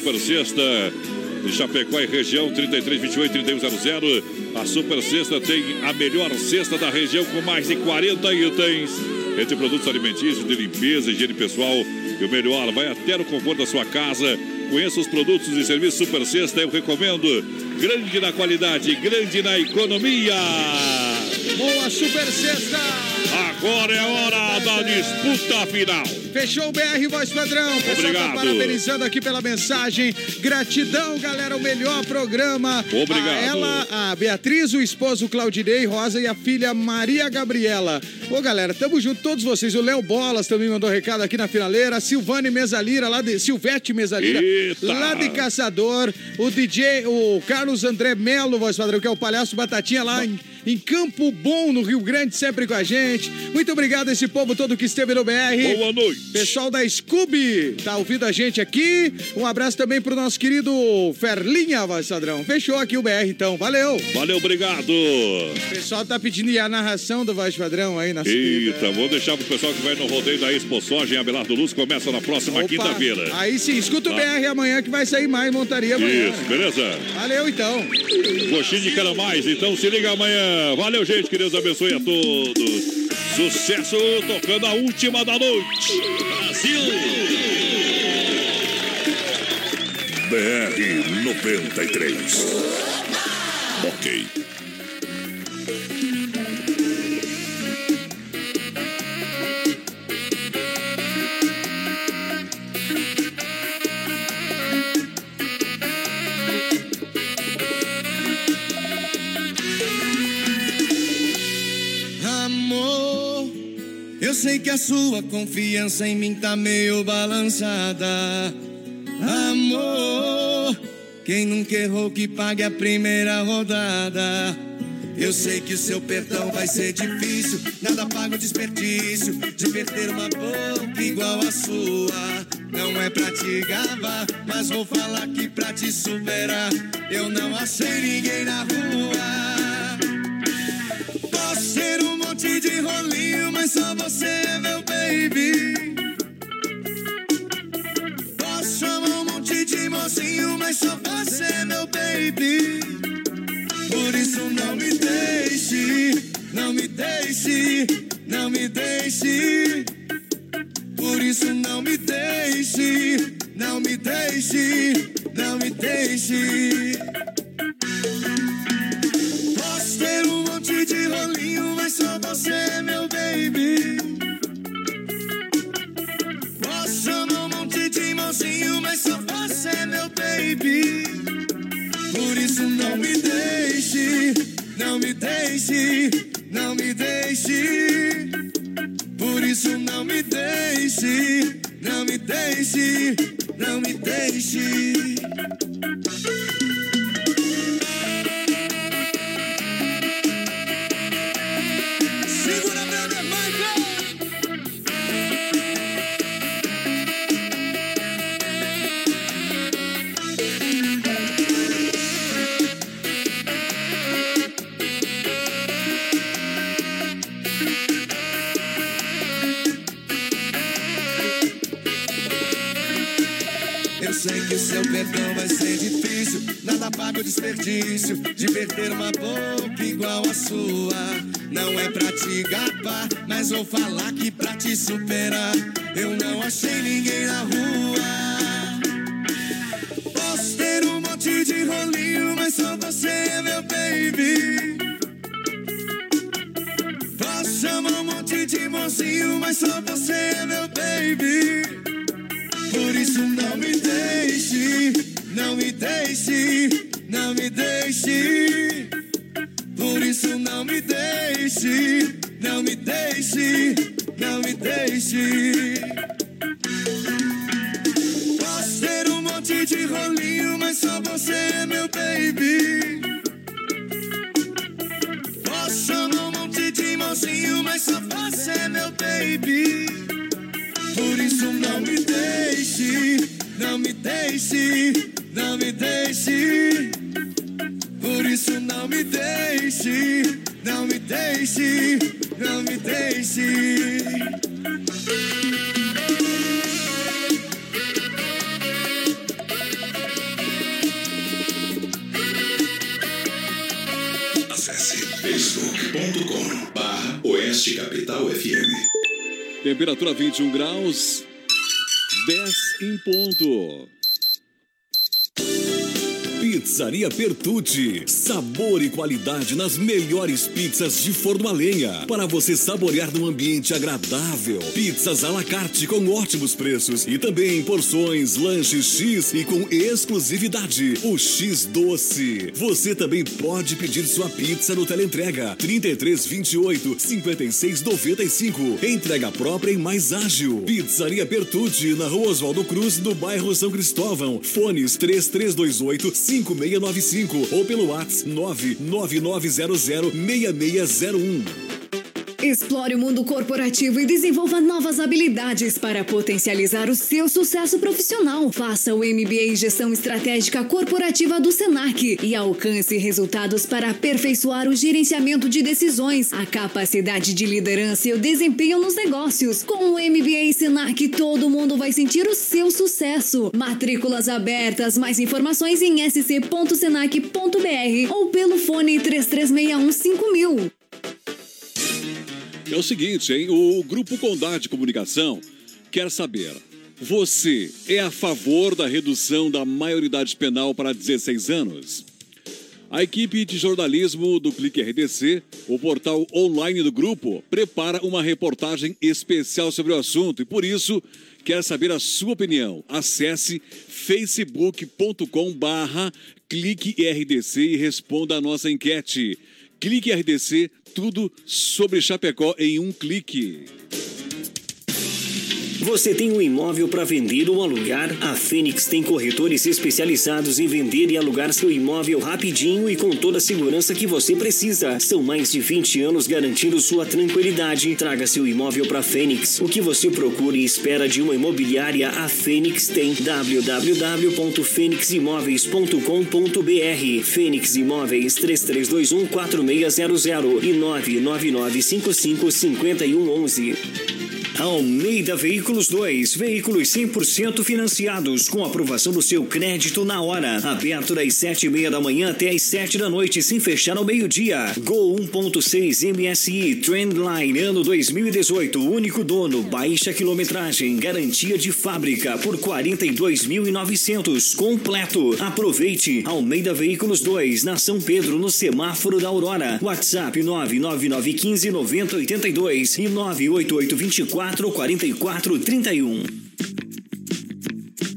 Super Sexta Chapecó e região 3328 3100. A Super Sexta tem a melhor cesta da região com mais de 40 itens. Entre produtos alimentícios, de limpeza, higiene pessoal e o melhor, vai até no conforto da sua casa. Conheça os produtos e serviços Super Sexta, eu recomendo. Grande na qualidade, grande na economia. Boa Super Sexta! Agora é hora da disputa final. Fechou o BR Voz Padrão. Tá Obrigado. parabenizando aqui pela mensagem. Gratidão, galera. O melhor programa. Obrigado. A ela, a Beatriz, o esposo Claudinei Rosa e a filha Maria Gabriela. Ô, galera, tamo junto, todos vocês. O Léo Bolas também mandou recado aqui na finaleira. A Silvane Mesalira, lá de. Silvete Mesalira, Eita. lá de Caçador. O DJ, o Carlos André Melo, voz padrão, que é o palhaço Batatinha lá em, em Campo Bom, no Rio Grande, sempre com a gente. Muito obrigado a esse povo todo que esteve no BR. Boa noite. Pessoal da Scooby, tá ouvindo a gente aqui. Um abraço também pro nosso querido Ferlinha, voz padrão. Fechou aqui o BR, então. Valeu. Valeu, obrigado. O pessoal tá pedindo a narração do voz padrão aí na Eita, vou deixar pro pessoal que vai no rodeio da Expo Soja em Abelardo Luz. Começa na próxima quinta-feira. Aí sim, escuta o Tá. BR amanhã que vai sair mais montaria amanhã. Isso, beleza? Valeu então. Coxinha de quero mais, então se liga amanhã. Valeu, gente, que Deus abençoe a todos. Sucesso tocando a última da noite. Brasil! BR 93. Ok. Sei que a sua confiança em mim tá meio balançada. Amor, quem nunca errou que pague a primeira rodada. Eu sei que o seu perdão vai ser difícil, nada paga o desperdício de perder uma boca igual a sua. Não é pra te gabar, mas vou falar que pra te superar, eu não achei ninguém na rua. Ser um monte de rolinho, mas só você é meu baby. Posso chamar um monte de mocinho, mas só você é meu baby. Por isso não me deixe, não me deixe, não me deixe. Por isso não me deixe, não me deixe, não me deixe. Posso ter um monte de rolinho, mas só você é meu baby. Posso chamar um monte de mocinho, mas só você é meu baby. Por isso não me deixe, não me deixe, não me deixe. Por isso não me deixe, não me deixe, não me deixe. Seu perdão vai ser difícil. Nada paga o desperdício de perder uma boca igual a sua. Não é pra te gabar, mas vou falar que pra te superar, eu não achei ninguém na rua. Posso ter um monte de rolinho, mas só você é meu baby. Posso chamar um monte de mocinho, mas só você é meu baby. Por isso não me deixe, não me deixe, não me deixe. Por isso não me deixe, não me deixe, não me deixe. Posso ter um monte de rolinho, mas só você é meu baby. Posso chamar um monte de mocinho, mas só você é meu baby. Por isso não me deixe, não me deixe, não me deixe. Por isso não me deixe, não me deixe, não me deixe. Acesse facebook.com barra Oeste Capital FM. Temperatura 21 graus, 10 em ponto. Pizzaria Pertucci. Sabor e qualidade nas melhores pizzas de forno a lenha. Para você saborear num ambiente agradável. Pizzas à la carte com ótimos preços. E também porções, lanches X e com exclusividade. O X Doce. Você também pode pedir sua pizza no teleentrega. 3328 5695. Entrega própria e mais ágil. Pizzaria Pertucci na rua Oswaldo Cruz, no bairro São Cristóvão. Fones 3328 5695 ou pelo WhatsApp 99900 6601. Explore o mundo corporativo e desenvolva novas habilidades para potencializar o seu sucesso profissional. Faça o MBA em Gestão Estratégica Corporativa do Senac e alcance resultados para aperfeiçoar o gerenciamento de decisões, a capacidade de liderança e o desempenho nos negócios. Com o MBA Senac, todo mundo vai sentir o seu sucesso. Matrículas abertas, mais informações em sc.senac.br ou pelo fone 3361 5000. É o seguinte, hein? O Grupo Condade Comunicação quer saber: você é a favor da redução da maioridade penal para 16 anos? A equipe de jornalismo do Clique RDC, o portal online do grupo, prepara uma reportagem especial sobre o assunto e por isso quer saber a sua opinião. Acesse facebook.com barra Clique RDC e responda a nossa enquete. Clique RDC, tudo sobre Chapecó em um clique. Você tem um imóvel para vender ou alugar? A Fênix tem corretores especializados em vender e alugar seu imóvel rapidinho e com toda a segurança que você precisa. São mais de 20 anos garantindo sua tranquilidade. Traga seu imóvel para Fênix. O que você procura e espera de uma imobiliária, a Fênix tem. www.fêniximóveis.com.br Fênix Imóveis 3321 4600 e 99955 5111. Almeida Veículos 2, veículos 100% financiados, com aprovação do seu crédito na hora. Aberto das sete e meia da manhã até as sete da noite, sem fechar ao meio-dia. Gol 1.6 MSI Trendline ano 2018, único dono, baixa quilometragem, garantia de fábrica por 42.900, completo. Aproveite. Almeida Veículos 2, na São Pedro, no semáforo da Aurora. WhatsApp 99915 9082 e 98824 4431.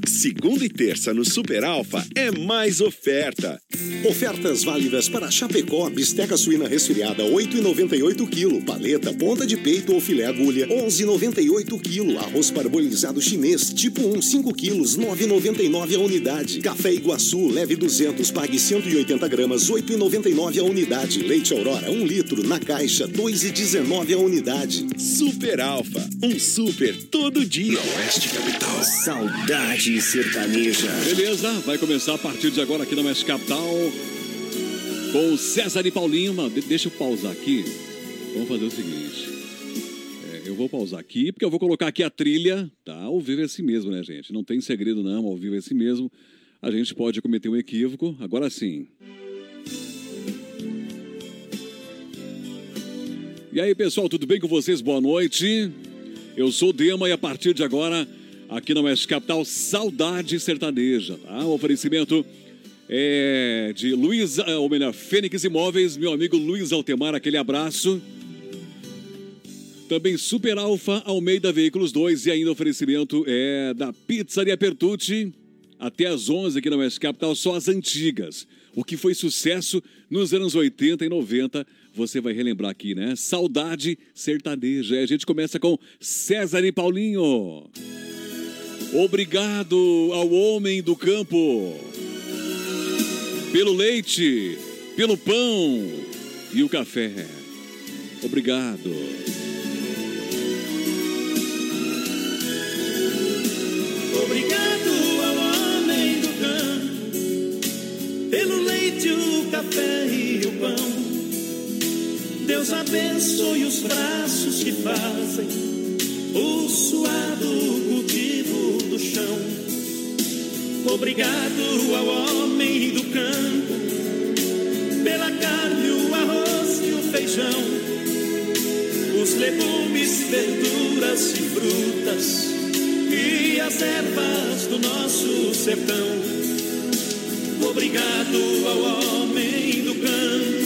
Segunda e terça no Super Alfa é mais oferta. Ofertas válidas para Chapecó, bisteca suína resfriada 8,98 kg, paleta, ponta de peito ou filé agulha 11,98 kg, arroz parbolizado chinês tipo 1 5 kg 9,99 a unidade, café Iguaçu leve 200 pague 180 gramas 8,99 a unidade, leite Aurora 1 litro na caixa 2,19 a unidade. Super Alfa, um super todo dia. Oeste Capital. Saudade sertaneja. Beleza, vai começar a partir de agora aqui na Oeste Capital com César e Paulinho. Deixa eu pausar aqui. Vamos fazer o seguinte. É, eu vou pausar aqui, porque eu vou colocar aqui a trilha. Tá? Ao vivo é assim mesmo, né, gente? Não tem segredo, não. Ao vivo é assim mesmo. A gente pode cometer um equívoco. Agora sim. E aí, pessoal, tudo bem com vocês? Boa noite. Eu sou o Dema e a partir de agora, aqui na Oeste Capital, Saudade Sertaneja, tá? O oferecimento é de Luiz, eh, ou melhor, Fênix Imóveis, meu amigo Luiz Altemar, aquele abraço. Também Super Alfa, Almeida Veículos 2 e ainda oferecimento é da Pizzaria Pertucci. Até às 11 aqui na West Capital, só as antigas. O que foi sucesso nos anos 80 e 90, você vai relembrar aqui, né? Saudade sertaneja. A gente começa com César e Paulinho. Obrigado ao homem do campo. Pelo leite, pelo pão e o café. Obrigado. Obrigado ao homem do campo, pelo leite, o café e o pão. Deus abençoe os braços que fazem o suado cultivo do chão. Obrigado ao homem do campo, pela carne, o arroz e o feijão. Os legumes, verduras e frutas e as ervas do nosso sertão. Obrigado ao homem do campo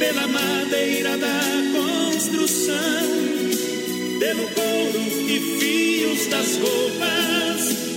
pela madeira da construção, pelo couro e fios das roupas